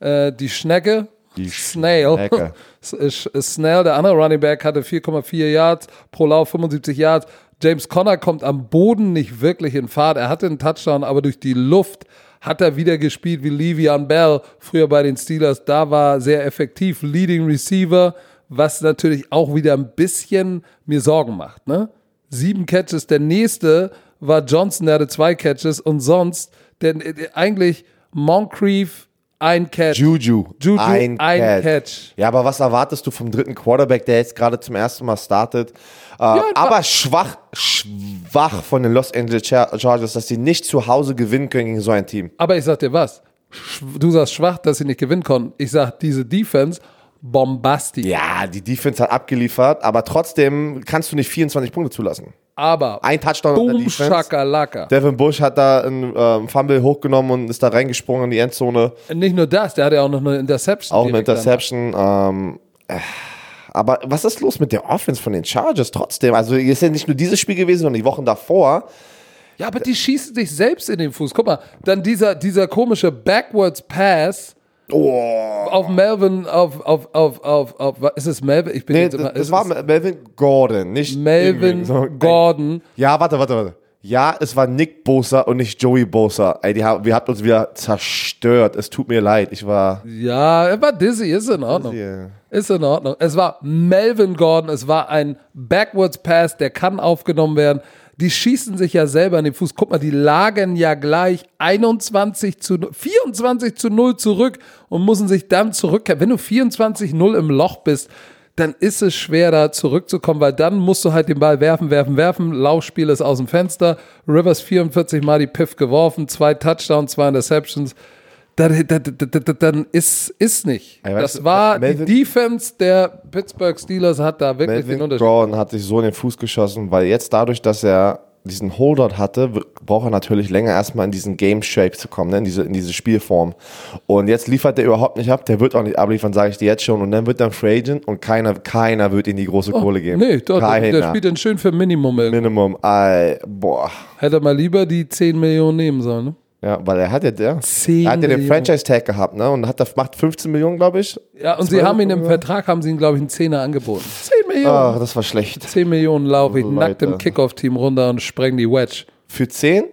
äh, die Schnecke, Snail, Schnecke. S- äh, Snell, der andere Running Back, hatte 4,4 Yards pro Lauf, 75 Yards. James Conner kommt am Boden nicht wirklich in Fahrt. Er hatte einen Touchdown, aber durch die Luft hat er wieder gespielt wie Le'Veon Bell früher bei den Steelers. Da war sehr effektiv, Leading Receiver, was natürlich auch wieder ein bisschen mir Sorgen macht. Ne? Sieben Catches, der nächste war Johnson, der hatte zwei Catches und sonst der, der, eigentlich Moncrief ein Catch. Juju, Juju, ein, ein Catch. Catch. Ja, aber was erwartest du vom dritten Quarterback, der jetzt gerade zum ersten Mal startet? Äh, aber schwach, schwach von den Los Angeles Char- Chargers, dass sie nicht zu Hause gewinnen können gegen so ein Team. Aber ich sag dir was. Du sagst schwach, dass sie nicht gewinnen konnten. Ich sag, diese Defense, bombastisch. Ja, die Defense hat abgeliefert, aber trotzdem kannst du nicht 24 Punkte zulassen. Aber Ein Touchdown der Boom Defense. Shakalaka. Devin Bush hat da einen ähm, Fumble hochgenommen und ist da reingesprungen in die Endzone. Nicht nur das, der hatte ja auch noch eine Interception. Auch eine. Interception. Ähm, äh, aber was ist los mit der Offense von den Chargers trotzdem? Also, es ist ja nicht nur dieses Spiel gewesen, sondern die Wochen davor. Ja, aber die schießen sich selbst in den Fuß. Guck mal, dann dieser, dieser komische Backwards Pass Oh. auf Melvin, auf, auf, auf, auf, auf, was- ist es Melvin? Ich bin Nee, jetzt immer, das ist war es Melvin Gordon, nicht Melvin so- Gordon. Ja, warte, warte, warte. Ja, es war Nick Bosa und nicht Joey Bosa. Ey, die haben, wir habt uns wieder zerstört. Es tut mir leid. Ich war. Ja, er war dizzy, ist in Ordnung. Yeah. Ist in Ordnung. Es war Melvin Gordon, es war ein Backwards Pass, der kann aufgenommen werden. Die schießen sich ja selber in den Fuß. Guck mal, die lagen ja gleich 21 zu 0 24 zu 0 zurück und müssen sich dann zurückkehren. Wenn du 24-0 im Loch bist, dann ist es schwer, da zurückzukommen, weil dann musst du halt den Ball werfen, werfen, werfen. Laufspiel ist aus dem Fenster. Rivers 44 Mal die Piff geworfen, zwei Touchdowns, zwei Interceptions dann, dann, ist, ist nicht. Ey, weißt das du, war Melvin- die Defense der Pittsburgh Steelers hat da wirklich den Melvin Unterschied. Gordon hat sich so in den Fuß geschossen, weil jetzt dadurch, dass er diesen Holdout hatte, braucht er natürlich länger erstmal in diesen Game Shape zu kommen, ne? in, diese, in diese Spielform. Und jetzt liefert er überhaupt nicht ab, der wird auch nicht abliefern, sage ich dir jetzt schon. Und dann wird er ein Free Agent und keiner, keiner wird ihm die große Kohle geben. Oh, Nee, doch, keiner. der spielt dann schön für Minimum irgendwie. Minimum. Ey, boah. Hätte er mal lieber die 10 Millionen nehmen sollen. Ne? Ja, weil er hat ja der. 10 er hat ja den. Franchise-Tag gehabt, ne? Und hat, macht 15 Millionen, glaube ich. Ja, und sie haben ihn im? Vertrag, haben sie ihn, glaube ich, einen Zehner angeboten. 10 Millionen. Ah, das war schlecht. 10 Millionen laufe ich nackt im Leute. Kickoff-Team runter und spreng die Wedge. Für 10?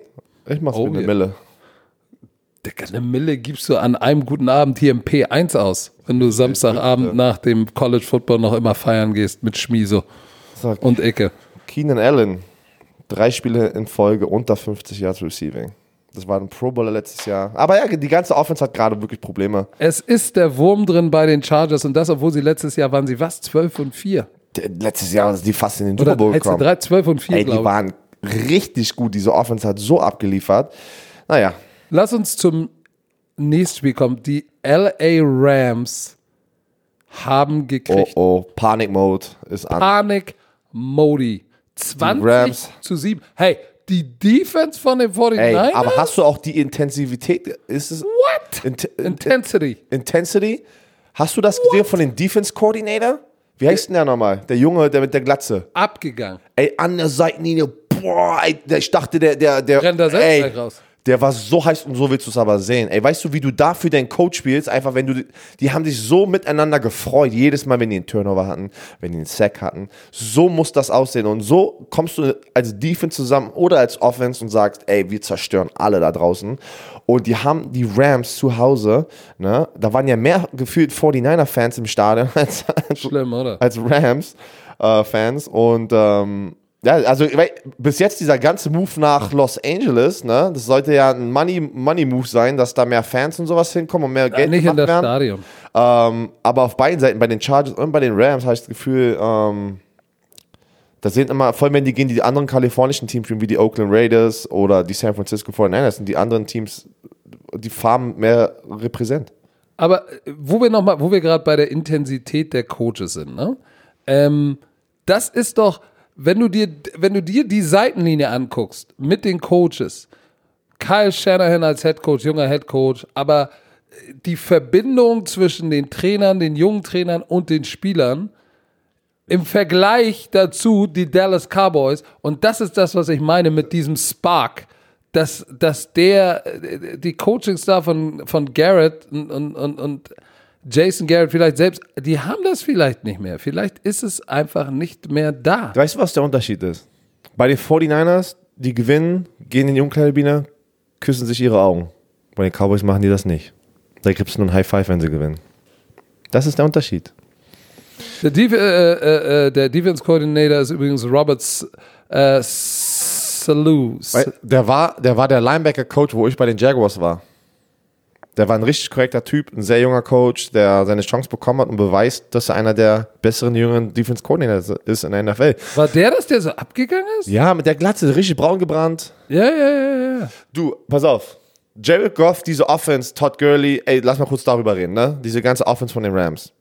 Ich mach's Oh, mit einer ja. Mille. Digga, eine Mille gibst du an einem guten Abend hier im P1 aus, wenn du Samstagabend nach dem College Football noch immer feiern gehst mit Schmieso Sag, und Ecke. Keenan Allen, drei Spiele in Folge unter 50 Yards Receiving. Das war ein Pro Bowler letztes Jahr. Aber ja, die ganze Offense hat gerade wirklich Probleme. Es ist der Wurm drin bei den Chargers und das, obwohl sie letztes Jahr waren sie was? 12 und 4. Der- Letztes Jahr sind die fast in den Super Bowl gekommen. drei, 12 und 4, Ey, die waren richtig gut. Diese Offense hat so abgeliefert. Naja, Lass uns zum nächsten Spiel kommen. Die LA Rams haben oh gekriegt. oh, Panic Mode ist an. Panik Modi. 20 Rams. zu 7. Hey, die Defense von den 49ers? Ey, aber hast du auch die Intensivität? Ist es What? Int Intensity. Intensity? Hast du das gesehen von den Defense Coordinator? Wie heißt denn der nochmal? Der Junge, der mit der Glatze. Abgegangen. Ey, an der Seitenlinie, boah, ey, ich dachte, der, der, der, Rennt da selbst ey, raus. Der war so heiß und so willst du es aber sehen. Ey, weißt du, wie du dafür deinen Coach spielst? Einfach, wenn du, die haben sich so miteinander gefreut, jedes Mal, wenn die einen Turnover hatten, wenn die einen Sack hatten. So muss das aussehen und so kommst du als Defense zusammen oder als Offense und sagst, ey, wir zerstören alle da draußen. Und die haben die Rams zu Hause, ne, da waren ja mehr gefühlt 49er-Fans im Stadion als, als Schlimm, oder? als Rams-Fans. und ähm, ja, also weil bis jetzt dieser ganze Move nach Los Angeles, ne, das sollte ja ein Money, Money Move sein, dass da mehr Fans und sowas hinkommen und mehr Geld Nicht in das werden. Stadion. Ähm, aber auf beiden Seiten, bei den Chargers und bei den Rams, habe ich das Gefühl, ähm, da sind immer, vor allem wenn die gegen die anderen kalifornischen Teams spielen, wie die Oakland Raiders oder die San Francisco 49ers, sind die anderen Teams die Farben mehr repräsent. Aber äh, wo wir noch mal, wo wir gerade bei der Intensität der Coaches sind, ne? Ähm, das ist doch, wenn du dir, wenn du dir die Seitenlinie anguckst mit den Coaches, Kyle Shanahan als Head Coach, junger Head Coach, aber die Verbindung zwischen den Trainern, den jungen Trainern und den Spielern im Vergleich dazu die Dallas Cowboys und das ist das, was ich meine mit diesem Spark, dass, dass der, die Coaching-Star von, von Garrett und, und, und, und Jason Garrett vielleicht selbst, die haben das vielleicht nicht mehr. Vielleicht ist es einfach nicht mehr da. Weißt du, was der Unterschied ist? Bei den 49ers, die gewinnen, gehen in die Umkleidekabine, küssen sich ihre Augen. Bei den Cowboys machen die das nicht. Da gibt es nur ein High Five, wenn sie gewinnen. Das ist der Unterschied. Der, Def äh, äh, äh, der Defense Coordinator ist übrigens Robert S- äh. Weil Der war, der war der Linebacker-Coach, wo ich bei den Jaguars war. Der war ein richtig korrekter Typ, ein sehr junger Coach, der seine Chance bekommen hat und beweist, dass er einer der besseren jüngeren Defense Coordinator ist in der NFL. War der das, der so abgegangen ist? Ja, mit der Glatze, richtig braun gebrannt. Ja, ja, ja, ja. Du, pass auf. Jared Goff, diese Offense, Todd Gurley, ey, lass mal kurz darüber reden, ne? Diese ganze Offense von den Rams.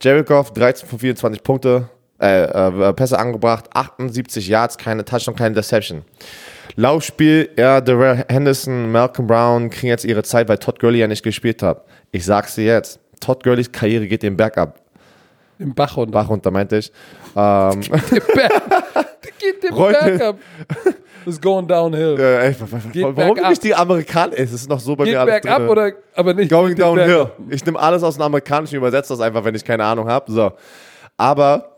Jared Goff, 13 von 24 Punkte, äh, äh, Pässe angebracht, 78 Yards, keine Touchdown, keine Deception. Laufspiel, ja, Darrell Henderson, Malcolm Brown kriegen jetzt ihre Zeit, weil Todd Gurley ja nicht gespielt hat. Ich sag's dir jetzt, Todd Gurleys Karriere geht den Berg ab. Im Bach runter. Bach runter, meinte ich. Ähm, Der Berg, der geht den Berg ab. It's going downhill. äh, ey, Geht warum bergab. nicht die Amerikaner? Es ist noch so bei geht mir alles bergab drinne. oder, aber nicht. Going den Berg downhill. Ich nehme alles aus dem Amerikanischen, übersetze das einfach, wenn ich keine Ahnung habe. So. Aber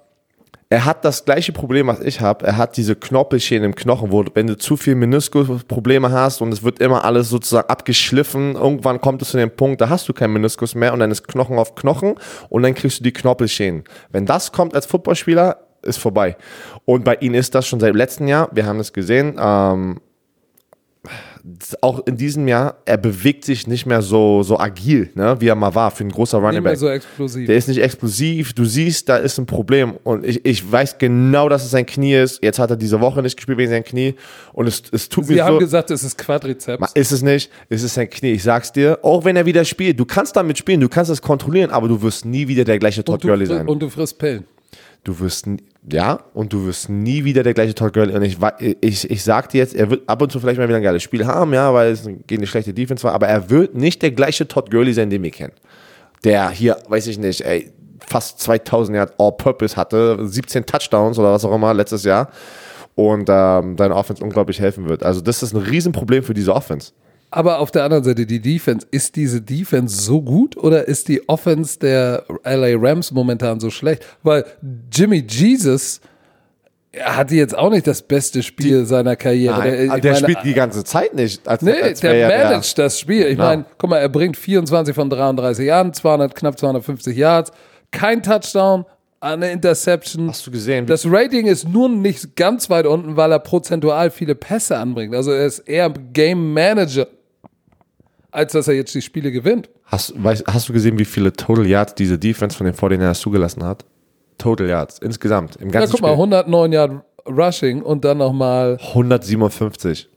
er hat das gleiche Problem, was ich habe. Er hat diese Knorpelschäden im Knochen, wo wenn du zu viel Meniskusprobleme hast und es wird immer alles sozusagen abgeschliffen, irgendwann kommt es zu dem Punkt, da hast du keinen Meniskus mehr und dann ist Knochen auf Knochen und dann kriegst du die Knorpelschäden. Wenn das kommt als Footballspieler, ist vorbei. Und bei ihm ist das schon seit letztem Jahr. Wir haben es gesehen. Ähm, auch in diesem Jahr, er bewegt sich nicht mehr so, so agil, ne, wie er mal war für ein großer Running Nicht mehr Back. so explosiv. Der ist nicht explosiv. Du siehst, da ist ein Problem. Und ich, ich weiß genau, dass es sein Knie ist. Jetzt hat er diese Woche nicht gespielt wegen seinem Knie. Und es, es tut Sie mir haben so. gesagt, es ist Quadrizeps. Ist es nicht, ist es sein Knie. Ich sag's dir, auch wenn er wieder spielt, du kannst damit spielen, du kannst es kontrollieren, aber du wirst nie wieder der gleiche Todd Gurley sein. und du frisst Pillen. Du wirst, ja, und du wirst nie wieder der gleiche Todd Gurley. Und ich, ich, ich sag dir jetzt, er wird ab und zu vielleicht mal wieder ein geiles Spiel haben, ja, weil es gegen eine schlechte Defense war, aber er wird nicht der gleiche Todd Gurley sein, den wir kennen. Der hier, weiß ich nicht, ey, fast 2000 Yard All-Purpose hatte, 17 Touchdowns oder was auch immer letztes Jahr und ähm, deine Offense unglaublich helfen wird. Also das ist ein Riesenproblem für diese Offense. Aber auf der anderen Seite, die Defense, ist diese Defense so gut oder ist die Offense der LA Rams momentan so schlecht? Weil Jimmy Jesus hatte jetzt auch nicht das beste Spiel seiner Karriere. Nein, ich der meine, spielt die ganze Zeit nicht. Als, Nee, als der er managt das Spiel. Ich Ja. meine, guck mal, er bringt 24 von 33 Jahren, 200, knapp 250 Yards, kein Touchdown, eine Interception. Hast du gesehen? Das Rating ist nur nicht ganz weit unten, weil er prozentual viele Pässe anbringt. Also er ist eher Game Manager, als dass er jetzt die Spiele gewinnt. Hast, weißt, hast du gesehen, wie viele Total Yards diese Defense von den 49ers zugelassen hat? Total Yards, insgesamt, im Ja, ganzen guck mal, Spiel. 109 Yard Rushing und dann nochmal 157.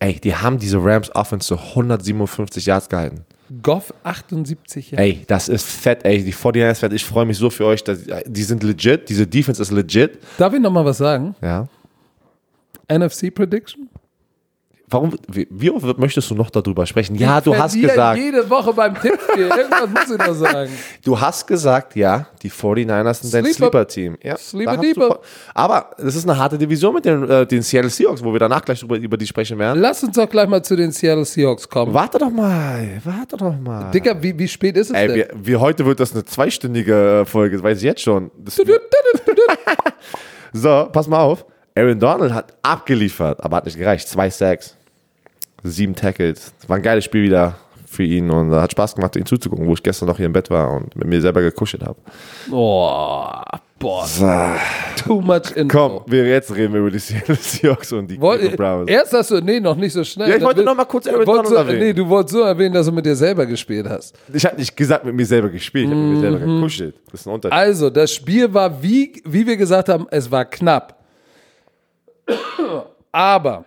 Ey, die haben diese Rams Offense zu 157 Yards gehalten. Goff 78 Jahre. Ey, das ist fett, ey. Die 49ers fett. Ich freue mich so für euch. Dass, die sind legit. Diese Defense ist legit. Darf ich nochmal was sagen? Ja. NFC Prediction? Warum, wie, wie oft möchtest du noch darüber sprechen? Ja, du hast gesagt, jede Woche beim Tippspiel. Irgendwas muss ich noch sagen. du hast gesagt, ja, die 49ers sind dein Sleeper- Sleeper-Team. Ja, Sleeper da hast du Deeper. Aber das ist eine harte Division mit den, äh, den Seattle Seahawks, wo wir danach gleich über, über die sprechen werden. Lass uns doch gleich mal zu den Seattle Seahawks kommen. Warte doch mal, warte doch mal. Dicker, wie, wie spät ist es Ey, denn? wir, wir, heute wird das eine zweistündige äh, Folge, weiß ich jetzt schon. Das, so, pass mal auf. Aaron Donald hat abgeliefert, aber hat nicht gereicht. Zwei Sacks, sieben Tackles. Das war ein geiles Spiel wieder für ihn und hat Spaß gemacht, ihm zuzugucken, wo ich gestern noch hier im Bett war und mit mir selber gekuschelt habe. Oh, boah, too much info. Komm, wir jetzt reden wir über die Seattle Seahawks und die Woll, Cleveland Browns. erst hast du, nee, noch nicht so schnell. Ja, ich wollte Dann noch mal kurz Aaron Donald du, erwähnen. Nee, du wolltest so erwähnen, dass du mit dir selber gespielt hast. Ich habe nicht gesagt, mit mir selber gespielt, ich habe mit mir selber gekuschelt. Das ist ein Unterschied. Also, das Spiel war, wie, wie wir gesagt haben, es war knapp. Aber,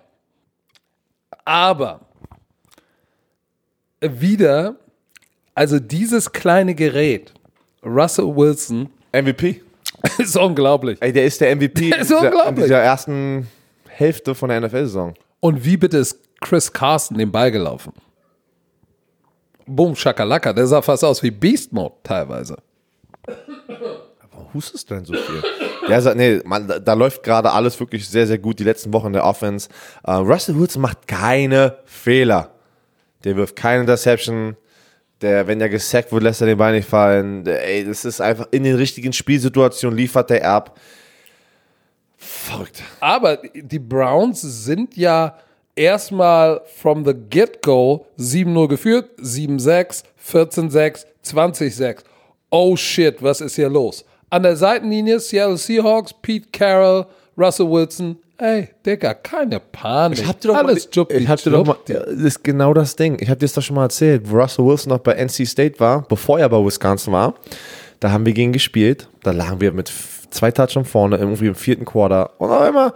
aber, wieder, also dieses kleine Gerät, Russell Wilson, MVP. ist unglaublich. Ey, der ist der MVP Der ist dieser, dieser ersten Hälfte von der NFL-Saison. Und wie bitte ist Chris Carson den Ball gelaufen? Boom, Shakalaka, der sah fast aus wie Beast Mode teilweise. Hustest du denn so viel? Ja, sa- nee, man, da, da läuft gerade alles wirklich sehr, sehr gut. Die letzten Wochen der Offense. Äh, Russell Wilson macht keine Fehler. Der wirft keine Interception. Der, wenn der gesackt wird, lässt er den Ball nicht fallen. Der, ey, das ist einfach in den richtigen Spielsituationen liefert der ab. Verrückt. Aber die Browns sind ja erstmal from the get-go 7-0 geführt, 7-6, 14-6, 20-6. Oh shit, was ist hier los? An der Seitenlinie Seattle Seahawks, Pete Carroll, Russell Wilson. Ey, Digga, keine Panik. Ich hab dir doch Alles mal, ich dir doch mal, das ist genau das Ding. Ich habe dir das doch schon mal erzählt, wo Russell Wilson noch bei NC State war, bevor er bei Wisconsin war. Da haben wir gegen gespielt. Da lagen wir mit zwei Touchdowns vorne, irgendwie im vierten Quarter. Und auf einmal,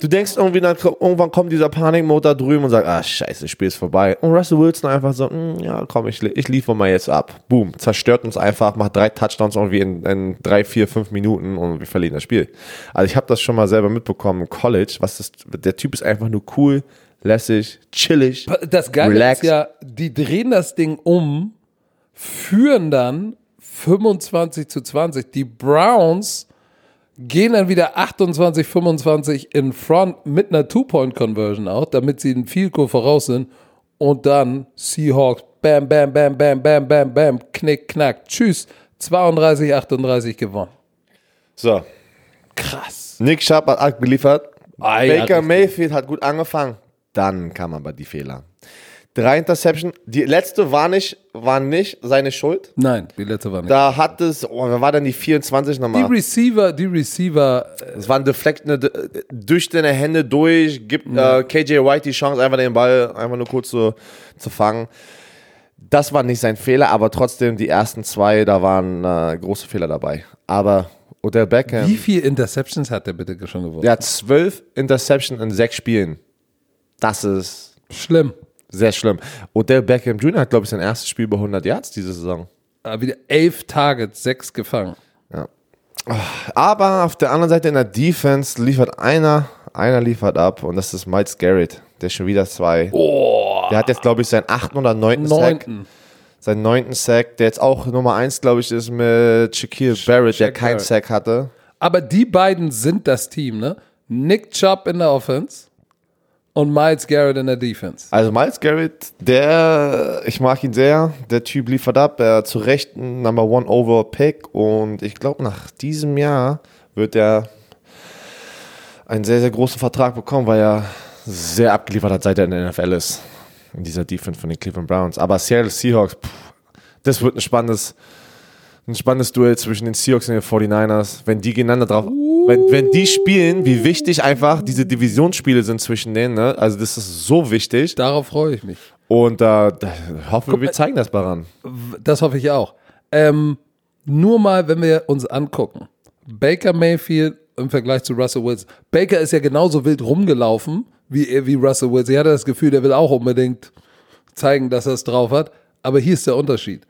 du denkst irgendwie, dann, irgendwann kommt dieser Panikmotor drüben und sagt, ah, scheiße, das Spiel ist vorbei. Und Russell Wilson einfach so, "Mm, ja, komm, ich, ich liefere mal jetzt ab. Boom, zerstört uns einfach, macht drei Touchdowns irgendwie in, in drei, vier, fünf Minuten und wir verlieren das Spiel. Also ich habe das schon mal selber mitbekommen im College. Was das, der Typ ist einfach nur cool, lässig, chillig. Das Geile Relax. ist ja, die drehen das Ding um, führen dann 25 zu 20. Die Browns gehen dann wieder 28, 25 in Front mit einer Two-Point-Conversion auch, damit sie ein Field Goal voraus sind. Und dann Seahawks, bam, bam, bam, bam, bam, bam, bam, knick, knack, tschüss, 32, 38 gewonnen. So, Krass. Nick Sharp hat abgeliefert. Baker. Mayfield hat gut angefangen. Dann kam aber die Fehler. Drei Interception. Die letzte war nicht, war nicht seine Schuld. Nein, die letzte war nicht. Da hat es, oh, wer war denn die 24 die nochmal? Receiver, die Receiver, äh, Es war ein Deflekt ne, d- durch deine Hände durch, gibt äh, KJ White die Chance, einfach den Ball einfach nur kurz zu, zu fangen. Das war nicht sein Fehler, aber trotzdem die ersten zwei, da waren äh, große Fehler dabei. Aber Odell Beckham, wie viele Interceptions hat der bitte schon gewonnen? der hat zwölf Interception in sechs Spielen. Das ist Schlimm. Sehr schlimm. Odell Beckham Jr. hat, glaube ich, sein erstes Spiel über 100 Yards diese Saison. Aber wieder elf Targets, sechs gefangen. Aber auf der anderen Seite in der Defense liefert einer, einer liefert ab und das ist Miles Garrett, der schon wieder zwei. Der hat jetzt, glaube ich, seinen achten oder neunten Sack. Neunten. Seinen neunten Sack, der jetzt auch Nummer eins, glaube ich, ist mit Shaquille Barrett, der Shaq keinen. Sack hatte. Aber die beiden sind das Team, ne? Nick Chubb in der Offense und Miles Garrett in der Defense. Also Miles Garrett, der, ich mag ihn sehr, der Typ liefert ab, er hat zu Recht ein Number One Overall Pick und ich glaube, nach diesem Jahr wird er einen sehr, sehr großen Vertrag bekommen, weil er sehr abgeliefert hat, seit er in der NFL ist. In dieser Defense von den Cleveland Browns. Aber Seattle Seahawks, pff, das wird ein spannendes, ein spannendes Duell zwischen den Seahawks und den 49ers. Wenn die gegeneinander drauf, wenn, wenn die spielen, wie wichtig einfach diese Divisionsspiele sind zwischen denen, ne? Also das ist so wichtig. Darauf freue ich mich. Und äh, da hoffen wir, wir zeigen das daran. Das hoffe ich auch. Ähm, nur mal, wenn wir uns angucken. Baker Mayfield im Vergleich zu Russell Wilson. Baker ist ja genauso wild rumgelaufen wie, wie Russell Wilson. Ich hatte das Gefühl, der will auch unbedingt zeigen, dass er es drauf hat. Aber hier ist der Unterschied.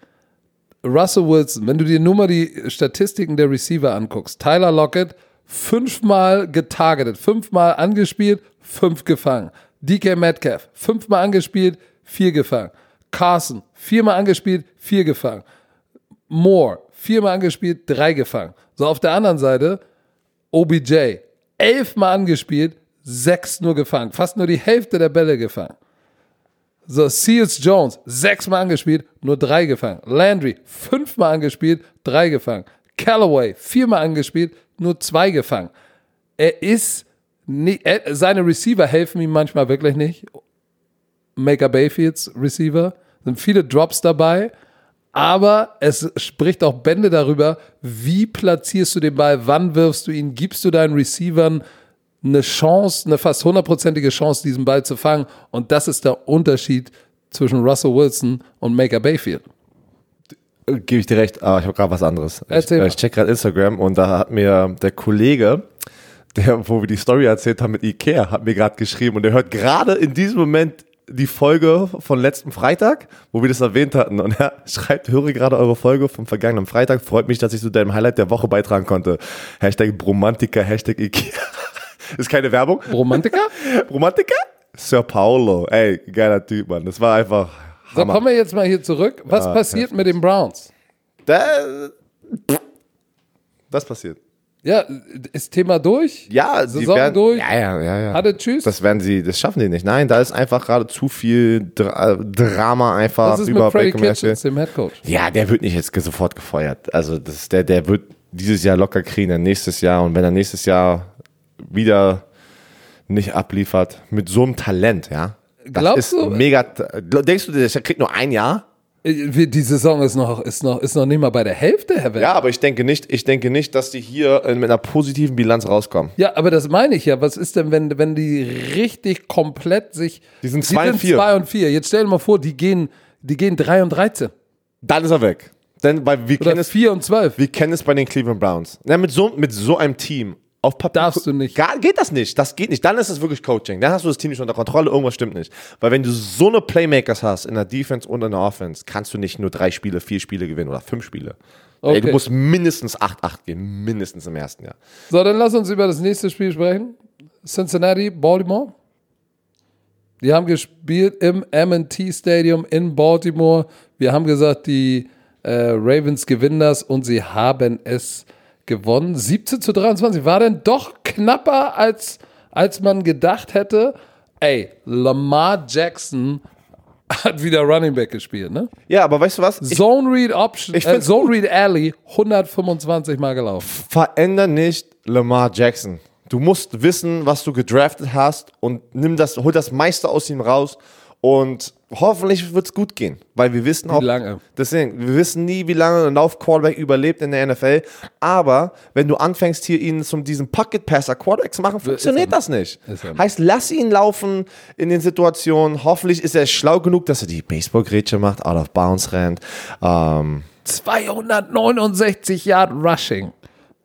Russell Wilson, wenn du dir nur mal die Statistiken der Receiver anguckst, Tyler Lockett fünfmal getargetet, fünfmal angespielt, fünf gefangen. DK Metcalf, fünfmal angespielt, vier gefangen. Carson, viermal angespielt, vier gefangen. Moore, viermal angespielt, drei gefangen. So auf der anderen Seite OBJ, elfmal angespielt, sechs nur gefangen. Fast nur die Hälfte der Bälle gefangen. So, Seals Jones, sechsmal angespielt, nur drei gefangen. Landry, fünfmal angespielt, drei gefangen. Callaway, viermal angespielt, nur zwei gefangen. Er ist, nicht, er, seine Receiver helfen ihm manchmal wirklich nicht. Maker Bayfields Receiver, sind viele Drops dabei, aber es spricht auch Bände darüber, wie platzierst du den Ball, wann wirfst du ihn, gibst du deinen Receivern eine Chance, eine fast hundertprozentige Chance, diesen Ball zu fangen. Und das ist der Unterschied zwischen Russell Wilson und Maker Bayfield. Gebe ich dir recht, aber ich habe gerade was anderes. Ich, Erzähl äh, mal. ich check gerade Instagram und da hat mir der Kollege, der, wo wir die Story erzählt haben mit Ikea, hat mir gerade geschrieben und der hört gerade in diesem Moment die Folge von letzten Freitag, wo wir das erwähnt hatten. Und er schreibt, höre gerade eure Folge vom vergangenen Freitag. Freut mich, dass ich zu deinem Highlight der Woche beitragen konnte. Hashtag Bromantiker, Hashtag Ikea. Ist keine Werbung. Romantiker? Bromantiker? Sir Paulo. Ey, geiler Typ, Mann. Das war einfach So, Hammer. kommen wir jetzt mal hier zurück. Was Ah, passiert mit den Browns? Da, was passiert? Ja, ist Thema durch? Ja, Saison werden, durch? Ja, ja, ja, ja. Hatte Tschüss? Das werden sie, das schaffen die nicht. Nein, da ist einfach gerade zu viel Dra Drama einfach Was ist über mit Freddie Baker Mayfield. Kitchens, dem Head Coach? Ja, der wird nicht jetzt sofort gefeuert. Also das, der, der wird dieses Jahr locker kriegen, dann nächstes Jahr. Und wenn er nächstes Jahr wieder nicht abliefert, mit so einem Talent, ja. Das Glaubst du- mega. Denkst du, der kriegt nur ein Jahr? Äh, Die Saison ist noch, ist noch, ist noch nicht mal bei der Hälfte, Herr Wendt. Ja, aber ich denke nicht, ich denke nicht, dass die hier äh, mit einer positiven Bilanz rauskommen. Ja, aber das meine ich ja. Was ist denn, wenn, wenn die richtig komplett sich. Die sind zwei und vier. zwei und vier. Jetzt stell dir mal vor, die gehen, die gehen 3 und 13. Dann ist er weg. Denn weil wir Oder kennen es 4 und 12. Wir kennen es bei den Cleveland Browns. Ja, mit, so, mit so einem Team auf Papier. Darfst du nicht. Gar, geht das nicht. Das geht nicht. Dann ist es wirklich Coaching. Dann hast du das Team nicht unter Kontrolle. Irgendwas stimmt nicht. Weil wenn du so eine Playmakers hast in der Defense und in der Offense, kannst du nicht nur drei Spiele, vier Spiele gewinnen oder fünf Spiele. Ey, Okay. du musst mindestens 8-8 gehen. Mindestens im ersten Jahr. So, dann lass uns über das nächste Spiel sprechen. Cincinnati, Baltimore. Die haben gespielt im M&T Stadium in Baltimore. Wir haben gesagt, die äh, Ravens gewinnen das und sie haben es gewonnen. 17 zu 23. War denn doch knapper, als, als man gedacht hätte. Ey, Lamar Jackson hat wieder Running Back gespielt, ne? Ja, aber weißt du was? Ich Zone Read Option, Ich äh, Zone Read Alley 125 Mal gelaufen. veränder nicht Lamar Jackson. Du musst wissen, was du gedraftet hast und nimm das, hol das meiste aus ihm raus Und hoffentlich wird es gut gehen, weil wir wissen auch, lange? deswegen, wir wissen nie, wie lange ein Lauf-Quarterback überlebt in der NFL. Aber wenn du anfängst, hier ihn zum diesen Pocket-Passer Quarterback zu machen, funktioniert er das nicht. Heißt, lass ihn laufen in den Situationen. Hoffentlich ist er schlau genug, dass er die Baseball-Grätsche macht, out of bounds rennt. Ähm, 269 Yard Rushing.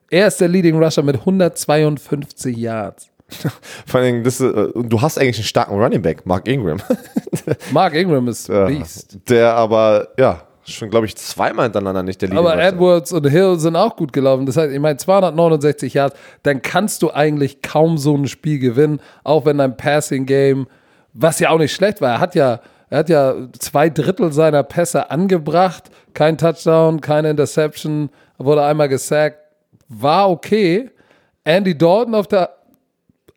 Er ist der Leading Rusher mit 152 Yards. vor allem, das, äh, du hast eigentlich einen starken Running Back, Mark Ingram. Mark Ingram ist Beast. der aber, ja, schon, glaube ich, zweimal hintereinander nicht der Leading Aber. Edwards und Hill sind auch gut gelaufen. Das heißt, ich meine, 269 Yards, dann kannst du eigentlich kaum so ein Spiel gewinnen, auch wenn dein Passing Game, was ja auch nicht schlecht war, er hat ja, er hat ja zwei Drittel seiner Pässe angebracht, kein Touchdown, keine Interception, wurde einmal gesackt, war okay. Andy Dalton auf der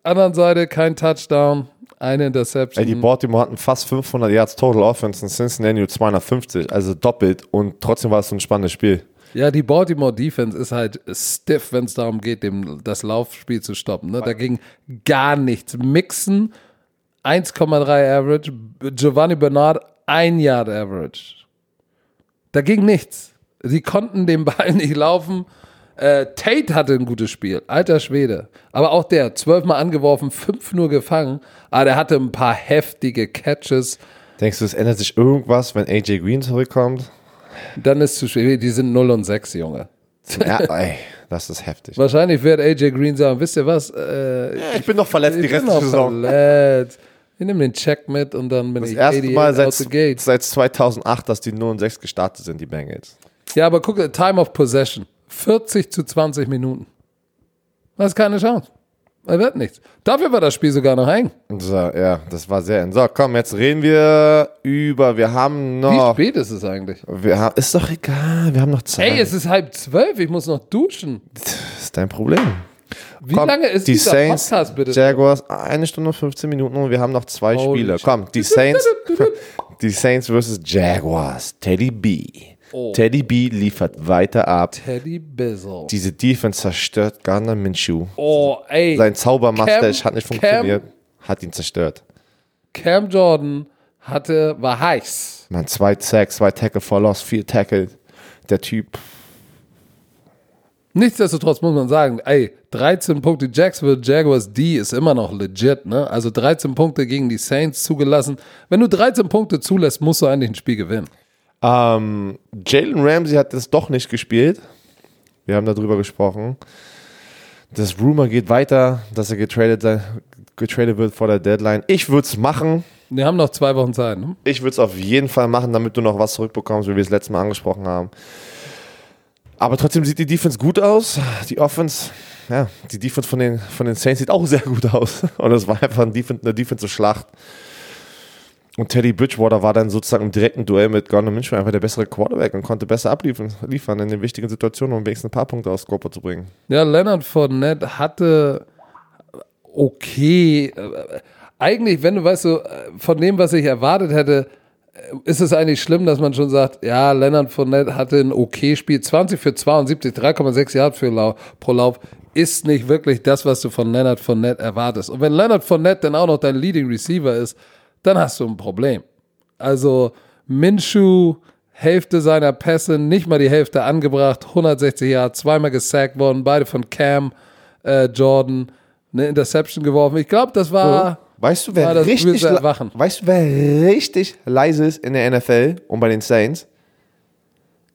anderen Seite, kein Touchdown, eine Interception. Ey, die Baltimore hatten fast 500 Yards Total Offense und Cincinnati nur 250, also doppelt und trotzdem war es so ein spannendes Spiel. Ja, die Baltimore Defense ist halt stiff, wenn es darum geht, dem, das Laufspiel zu stoppen. Ne? Da ging gar nichts. Mixen 1,3 Average, Giovanni Bernard 1 Yard Average. Da ging nichts. Sie konnten den Ball nicht laufen. Äh, Tate hatte ein gutes Spiel, alter Schwede. Aber auch der, zwölfmal angeworfen, fünf nur gefangen. Aber der hatte ein paar heftige Catches. Denkst du, es ändert sich irgendwas, wenn AJ Green zurückkommt? Dann ist zu schwer. Die sind 0 und 6, Junge. Ja, ey, das ist heftig. Wahrscheinlich wird AJ Green sagen, wisst ihr was? Äh, Ich bin noch verletzt die ich bin restliche noch Saison. verletzt. Ich nehme den Check mit und dann bin Das ich erste 88 Mal out the seit, gate. seit 2008, dass die 0 und 6 gestartet sind, die Bengals. Ja, aber guck, Time of Possession. 40 zu 20 Minuten. Das ist keine Chance. Er wird nichts. Dafür war das Spiel sogar noch eng. So, ja, das war sehr. So, komm, jetzt reden wir über. Wir haben Wie noch. spät ist es eigentlich? Wir haben, ist doch egal, wir haben noch Zeit. Ey, es ist halb zwölf, ich muss noch duschen. das ist dein Problem. Wie Komm, lange ist die dieser Saints, Podcast bitte? Jaguars, eine Stunde und 15 Minuten und wir haben noch zwei Holy Spiele. Komm, die Saints, die Saints versus Jaguars. Teddy B. Oh. Teddy B liefert weiter ab. Teddy Bizzle. Diese Defense zerstört Gardner Minshew. Oh, ey. Sein Zaubermustache Cam- hat nicht Cam- funktioniert. Hat ihn zerstört. Cam Jordan hatte, war heiß. Man, zwei Sacks, zwei Tackle for Loss, vier Tackle. Der Typ. Nichtsdestotrotz muss man sagen, ey, 13 Punkte Jacksonville Jaguars D ist immer noch legit, ne? Also 13 Punkte gegen die Saints zugelassen. Wenn du 13 Punkte zulässt, musst du eigentlich ein Spiel gewinnen. Ähm, Jalen Ramsey hat das doch nicht gespielt. Wir haben darüber gesprochen. Das Rumor geht weiter, dass er getradet, getradet wird vor der Deadline. Ich würde es machen. Wir haben noch zwei Wochen Zeit, ne? Ich würde es auf jeden Fall machen, damit du noch was zurückbekommst, wie wir es letztes Mal angesprochen haben. Aber trotzdem sieht die Defense gut aus. Die Offense, ja, die Defense von den, von den Saints sieht auch sehr gut aus. Und es war einfach eine Defensive-Schlacht. Und Teddy Bridgewater war dann sozusagen im direkten Duell mit Gardner Minshew einfach der bessere Quarterback und konnte besser abliefern liefern in den wichtigen Situationen, um wenigstens ein paar Punkte aus Scoper zu bringen. Ja, Leonard Fournette hatte okay. äh, Eigentlich, wenn du weißt, so, äh, von dem, was ich erwartet hätte, äh, ist es eigentlich schlimm, dass man schon sagt, ja, Leonard Fournette hatte ein okay Spiel. 20 für 72, 3,6 Yard für Lau pro Lauf ist nicht wirklich das, was du von Leonard Fournette erwartest. Und wenn Leonard Fournette dann auch noch dein Leading Receiver ist, dann hast du ein Problem. Also Minshew, Hälfte seiner Pässe, nicht mal die Hälfte angebracht, 160 Yards, zweimal gesackt worden, beide von Cam äh, Jordan, eine Interception geworfen. Ich glaube, das war. Weißt du, wer war richtig, weißt du, wer richtig leise ist in der NFL und bei den Saints?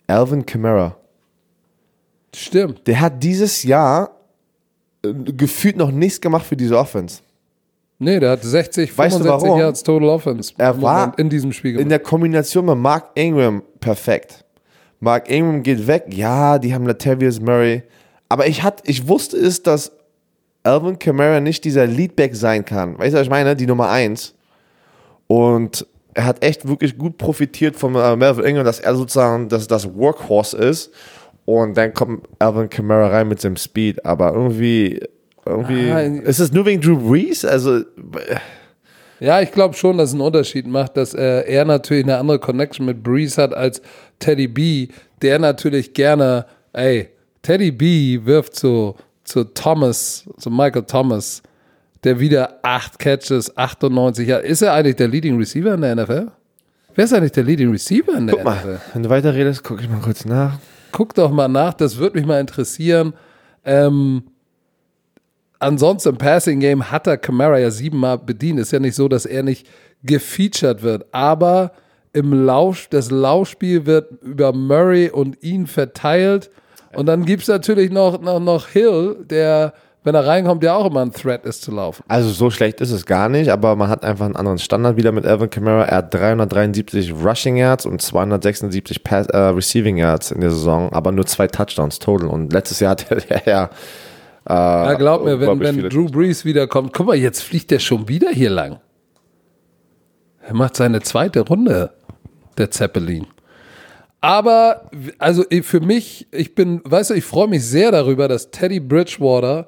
Alvin Kamara. Stimmt. Der hat dieses Jahr äh, gefühlt noch nichts gemacht für diese Offense. Nee, der hat 60, Weißt du 65 warum? Yards Total Offense Er war in diesem Spiel In gemacht. der Kombination mit Mark Ingram perfekt. Mark Ingram geht weg. Ja, die haben Latavius Murray. Aber ich, hat, ich wusste es, dass Alvin Kamara nicht dieser Leadback sein kann. Weißt du, was ich meine? Die Nummer 1. Und er hat echt wirklich gut profitiert von äh, Melvin Ingram, dass er sozusagen das, das Workhorse ist. Und dann kommt Alvin Kamara rein mit seinem Speed. Aber irgendwie, irgendwie Ah, ist es nur wegen Drew Brees? Also, Ja, ich glaube schon, dass es einen Unterschied macht, dass äh, er natürlich eine andere Connection mit Breeze hat als Teddy B, der natürlich gerne, ey, Teddy B wirft zu, zu Thomas, zu Michael Thomas der wieder acht Catches, 98 Jahre. Ist er eigentlich der Leading Receiver in der NFL? Wer ist eigentlich der Leading Receiver in der Guck mal, NFL? wenn du weiter redest, gucke ich mal kurz nach. Guck doch mal nach, das würde mich mal interessieren. Ähm, ansonsten im Passing Game hat er Camara ja siebenmal bedient. Ist ja nicht so, dass er nicht gefeatured wird, aber im Lauf, das Laufspiel wird über Murray und ihn verteilt. Und dann gibt es natürlich noch, noch, noch Hill, der, wenn er reinkommt, ja auch immer ein Threat ist zu laufen. Also so schlecht ist es gar nicht, aber man hat einfach einen anderen Standard wieder mit Alvin Kamara. Er hat 373 Rushing Yards und 276 Pass, äh, Receiving Yards in der Saison, aber nur zwei Touchdowns total. Und letztes Jahr hat er ja äh, Ja, glaub mir, wenn, wenn Drew Brees wiederkommt, guck mal, jetzt fliegt der schon wieder hier lang. Er macht seine zweite Runde, der Zeppelin. Aber, also für mich, ich bin, weißt du, ich freue mich sehr darüber, dass Teddy Bridgewater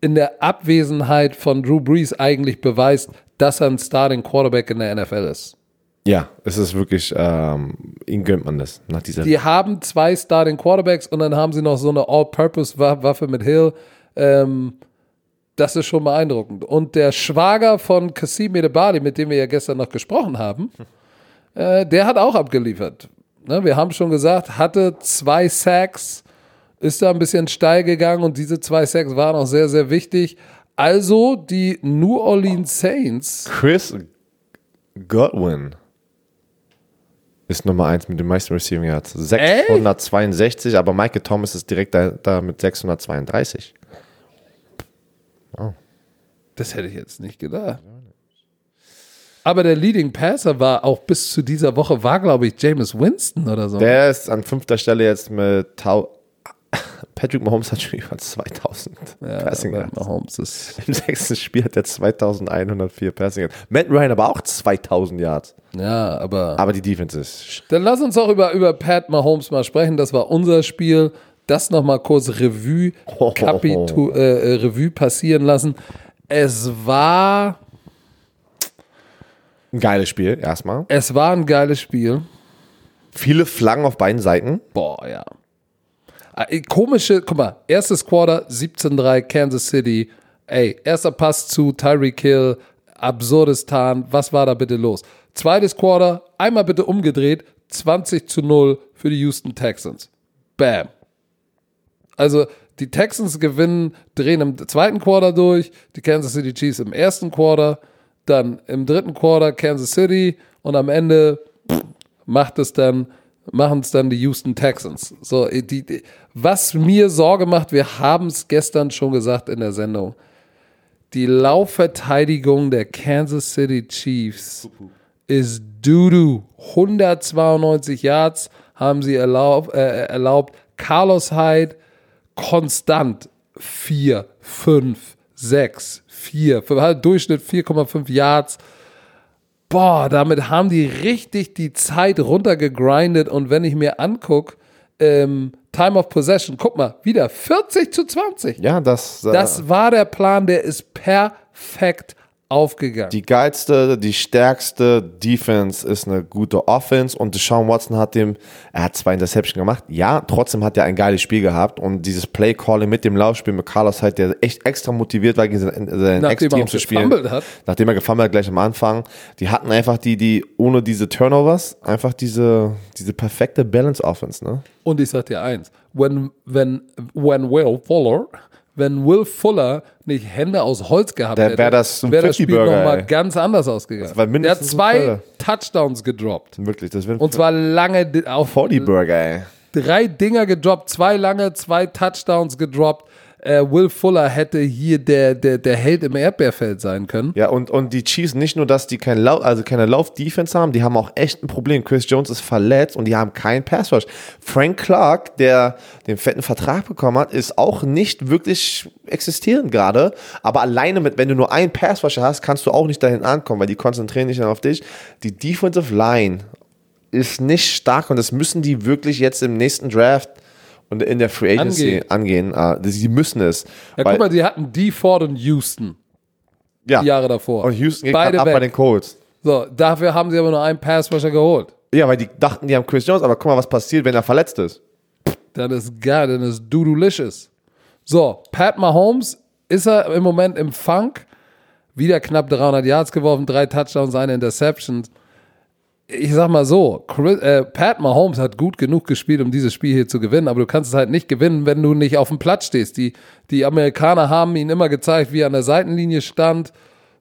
in der Abwesenheit von Drew Brees eigentlich beweist, dass er ein Starting Quarterback in der NFL ist. Ja, es ist wirklich, ähm, ihm gönnt man das nach dieser. Die haben zwei Starting Quarterbacks und dann haben sie noch so eine All-Purpose-Waffe mit Hill. Ähm, das ist schon beeindruckend. Und der Schwager von Kassim Edebali, mit dem wir ja gestern noch gesprochen haben, äh, der hat auch abgeliefert. Ne, wir haben schon gesagt, hatte zwei Sacks, ist da ein bisschen steil gegangen und diese zwei Sacks waren auch sehr, sehr wichtig. Also die New Orleans Saints Chris Godwin ist Nummer 1 mit den meisten Receiving Yards. 662, aber Michael Thomas ist direkt da, da mit 632. Das hätte ich jetzt nicht gedacht. Aber der Leading Passer war auch bis zu dieser Woche, war glaube ich Jameis Winston oder so. Der ist an fünfter Stelle jetzt mit Tau Patrick Mahomes hat schon über 2000 Passing aber Yards. Mahomes ist, Im sechsten Spiel hat er 2104 Passing Yards. Matt Ryan aber auch 2000 Yards. ja, aber. Aber die Defense ist. Dann lass uns doch über, über Pat Mahomes mal sprechen. Das war unser Spiel. Das nochmal kurz Revue, Kapitu, äh, äh, Revue passieren lassen. Es war, Ein geiles Spiel, erstmal. es war ein geiles Spiel. Viele Flaggen auf beiden Seiten. Boah, ja. Äh, Komische, guck mal, erstes Quarter 17-3 Kansas City. Ey, erster Pass zu Tyreek Hill, Absurdistan. Was war da bitte los? Zweites Quarter, einmal bitte umgedreht, 20 zu 0 für die Houston Texans. Bam. Also die Texans gewinnen, drehen im zweiten Quarter durch, die Kansas City Chiefs im ersten Quarter, dann im dritten Quarter Kansas City und am Ende macht es dann, machen es dann die Houston Texans. So, die, die, was mir Sorge macht, wir haben es gestern schon gesagt in der Sendung, die Laufverteidigung der Kansas City Chiefs ist Dudu. 192 Yards haben sie erlaub, äh, erlaubt. Carlos Hyde konstant 4, 5, 6, 4, halt Durchschnitt 4,5 Yards. Boah, damit haben die richtig die Zeit runtergegrindet und wenn ich mir angucke, ähm, Time of Possession, guck mal, wieder 40 zu 20. Ja, das. äh, Das war der Plan, der ist perfekt aufgegangen. Die geilste, die stärkste Defense ist eine gute Offense und Deshaun Watson hat dem, er hat zwei Interception gemacht. Ja, trotzdem hat er ein geiles Spiel gehabt und dieses Play Calling mit dem Laufspiel mit Carlos halt, der echt extra motiviert war, gegen sein, sein Ex-Team zu spielen. gefummelt hat. Nachdem er gefummelt hat, gleich am Anfang. Die hatten einfach die, die, ohne diese Turnovers, einfach diese, diese perfekte Balance Offense, ne? Und ich sag dir eins, when, when, when Will Fuller, wenn Will Fuller nicht Hände aus Holz gehabt Der hätte, wär das wäre das Spiel 50-Burger, nochmal ganz anders ausgegangen. Der hat zwei. Touchdowns gedroppt. Wirklich, das wird Und zwar lange auf 40 Burger, ey. drei Dinger gedroppt, zwei lange, zwei Touchdowns gedroppt. Äh, Will Fuller hätte hier der, der, der Held im Erdbeerfeld sein können. Ja, und, und die Chiefs nicht nur, dass die kein Lau also keine Lauf-Defense haben, die haben auch echt ein Problem. Chris Jones ist verletzt und die haben keinen Pass-Rush. Frank Clark, der den fetten Vertrag bekommen hat, ist auch nicht wirklich existierend gerade. Aber alleine mit, wenn du nur einen Pass-Rusher hast, kannst du auch nicht dahin ankommen, weil die konzentrieren sich dann auf dich. Die Defensive Line ist nicht stark und das müssen die wirklich jetzt im nächsten Draft und in der Free Agency angehen. Äh, Sie müssen es. Ja, guck mal, die hatten D. Ford und Houston ja. die Jahre davor. Und Houston geht Beide ab weg. bei den Colts. So, dafür haben sie aber nur einen Passrusher geholt. Ja, weil die dachten, die haben Chris Jones, aber guck mal, was passiert, wenn er verletzt ist. Dann ist geil, dann ist Dudulicious. So, Pat Mahomes ist er im Moment im Funk. wieder knapp 300 Yards geworfen, drei Touchdowns, eine Interception. Ich sag mal so, Chris, äh, Pat Mahomes hat gut genug gespielt, um dieses Spiel hier zu gewinnen, aber du kannst es halt nicht gewinnen, wenn du nicht auf dem Platz stehst. Die, die Amerikaner haben ihn immer gezeigt, wie er an der Seitenlinie stand.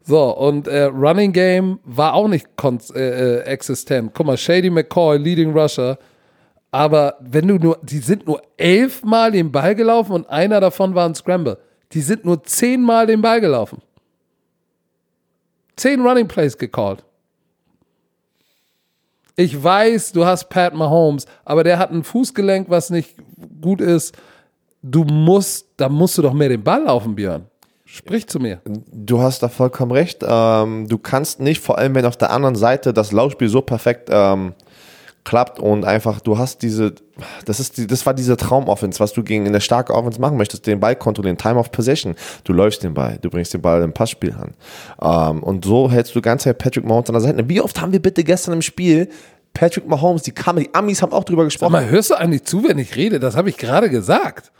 So, und äh, Running Game war auch nicht äh, äh, existent. Guck mal, Shady McCoy, Leading Rusher. Aber wenn du nur, die sind nur elfmal den Ball gelaufen und einer davon war ein Scramble. Die sind nur zehnmal den Ball gelaufen. Zehn Running Plays gecallt. Ich weiß, du hast Pat Mahomes, aber der hat ein Fußgelenk, was nicht gut ist. Du musst, da musst du doch mehr den Ball laufen, Björn. Sprich zu mir. Du hast da vollkommen recht. Ähm, du kannst nicht, vor allem wenn auf der anderen Seite das Laufspiel so perfekt ähm, klappt und einfach, du hast diese, das ist die, das war diese Traumoffense, was du gegen eine starke Offense machen möchtest, den Ball kontrollieren, Time of Possession. Du läufst den Ball, du bringst den Ball im Passspiel an. Ähm, und so hältst du die ganze Zeit Patrick Mahomes an der Seite. Wie oft haben wir bitte gestern im Spiel Patrick Mahomes, die Kamer, die Amis haben auch drüber gesprochen. Sag mal, hörst du eigentlich zu, wenn ich rede? Das habe ich gerade gesagt.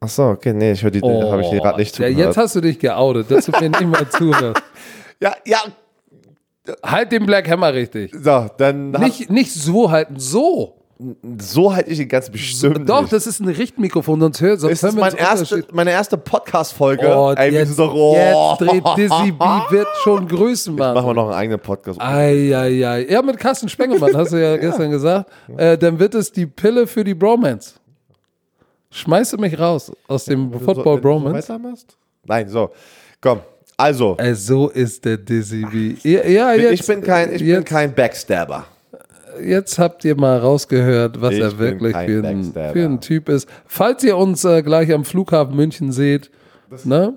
Ach so, okay, nee, ich höre die, oh, habe ich dir gerade nicht zugehört. Ja, jetzt hast du dich geoutet, dass du mir nicht mal zuhörst. Ja, ja, Halt den Black Hammer richtig. So, dann. Nicht, nicht so halten, so. So halte ich ihn ganz bestimmt. Doch, nicht. das ist ein Richtmikrofon, sonst hört sonst Das ist mein erste, meine erste Podcast-Folge. Oh, Ey, jetzt, doch, oh. jetzt dreht Dizzy B wird schon grüßen, Mann. Machen wir noch einen eigenen Podcast. Eieiei. Ja, mit Carsten Spengemann, hast du ja, ja. gestern gesagt. Äh, dann wird es die Pille für die Bromance. Schmeiße mich raus aus dem Football Bromance. Nein, so. Komm, also. Äh, so ist der Dizzy B. Ja, ja, jetzt, ich bin kein, ich jetzt, bin kein Backstabber. Jetzt habt ihr mal rausgehört, was ich er wirklich für ein, für ein, Typ ist. Falls ihr uns äh, gleich am Flughafen München seht, ne?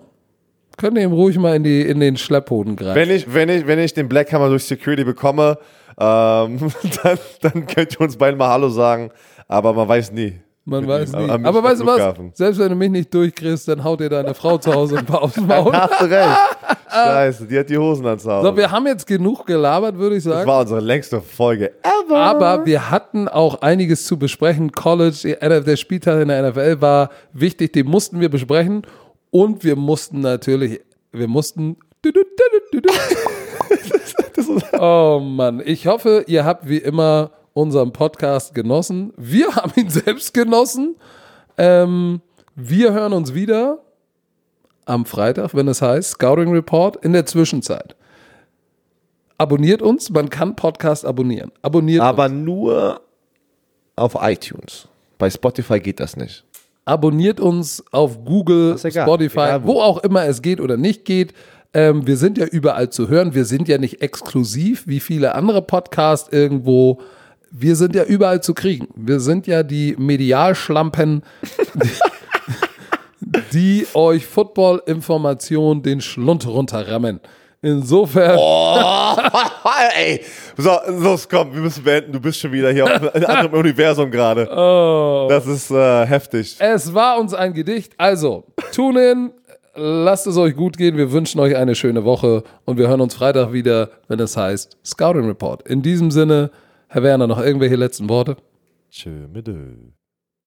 Könnt ihr ihm ruhig mal in, die, in den Schlepphoden greifen. Wenn ich, wenn, ich, wenn ich den Black Hammer durch Security bekomme, ähm, dann, dann könnt ihr uns beiden mal Hallo sagen. Aber man weiß nie. Man weiß nicht. Aber weißt du was? Selbst wenn du mich nicht durchkriegst, dann haut dir deine Frau zu Hause ein paar aufs Maul. Hast du recht. Scheiße, die hat die Hosen ans Haus. So, wir haben jetzt genug gelabert, würde ich sagen. Das war unsere längste Folge ever. Aber wir hatten auch einiges zu besprechen. College, der Spieltag in der NFL war wichtig, den mussten wir besprechen. Und wir mussten natürlich, wir mussten. oh Mann, ich hoffe, ihr habt wie immer unseren Podcast genossen. Wir haben ihn selbst genossen. Ähm, wir hören uns wieder am Freitag, wenn es heißt Scouting Report in der Zwischenzeit. Abonniert uns, man kann Podcast abonnieren. Abonniert Aber uns. nur auf iTunes. Bei Spotify geht das nicht. Abonniert uns auf Google, Spotify, egal wo. wo. auch immer es geht oder nicht geht. Ähm, wir sind ja überall zu hören. Wir sind ja nicht exklusiv wie viele andere Podcasts irgendwo wir sind ja überall zu kriegen. Wir sind ja die Medialschlampen, die, die euch Football-Informationen den Schlund runterrammen. Insofern. Oh, ey. So, los, komm, wir müssen beenden. Du bist schon wieder hier in einem anderen Universum gerade. Oh. Das ist äh, heftig. Es war uns ein Gedicht. Also, tune in. Lasst es euch gut gehen. Wir wünschen euch eine schöne Woche und wir hören uns Freitag wieder, wenn es heißt Scouting Report. In diesem Sinne, Herr Werner, noch irgendwelche letzten Worte? Tschö mit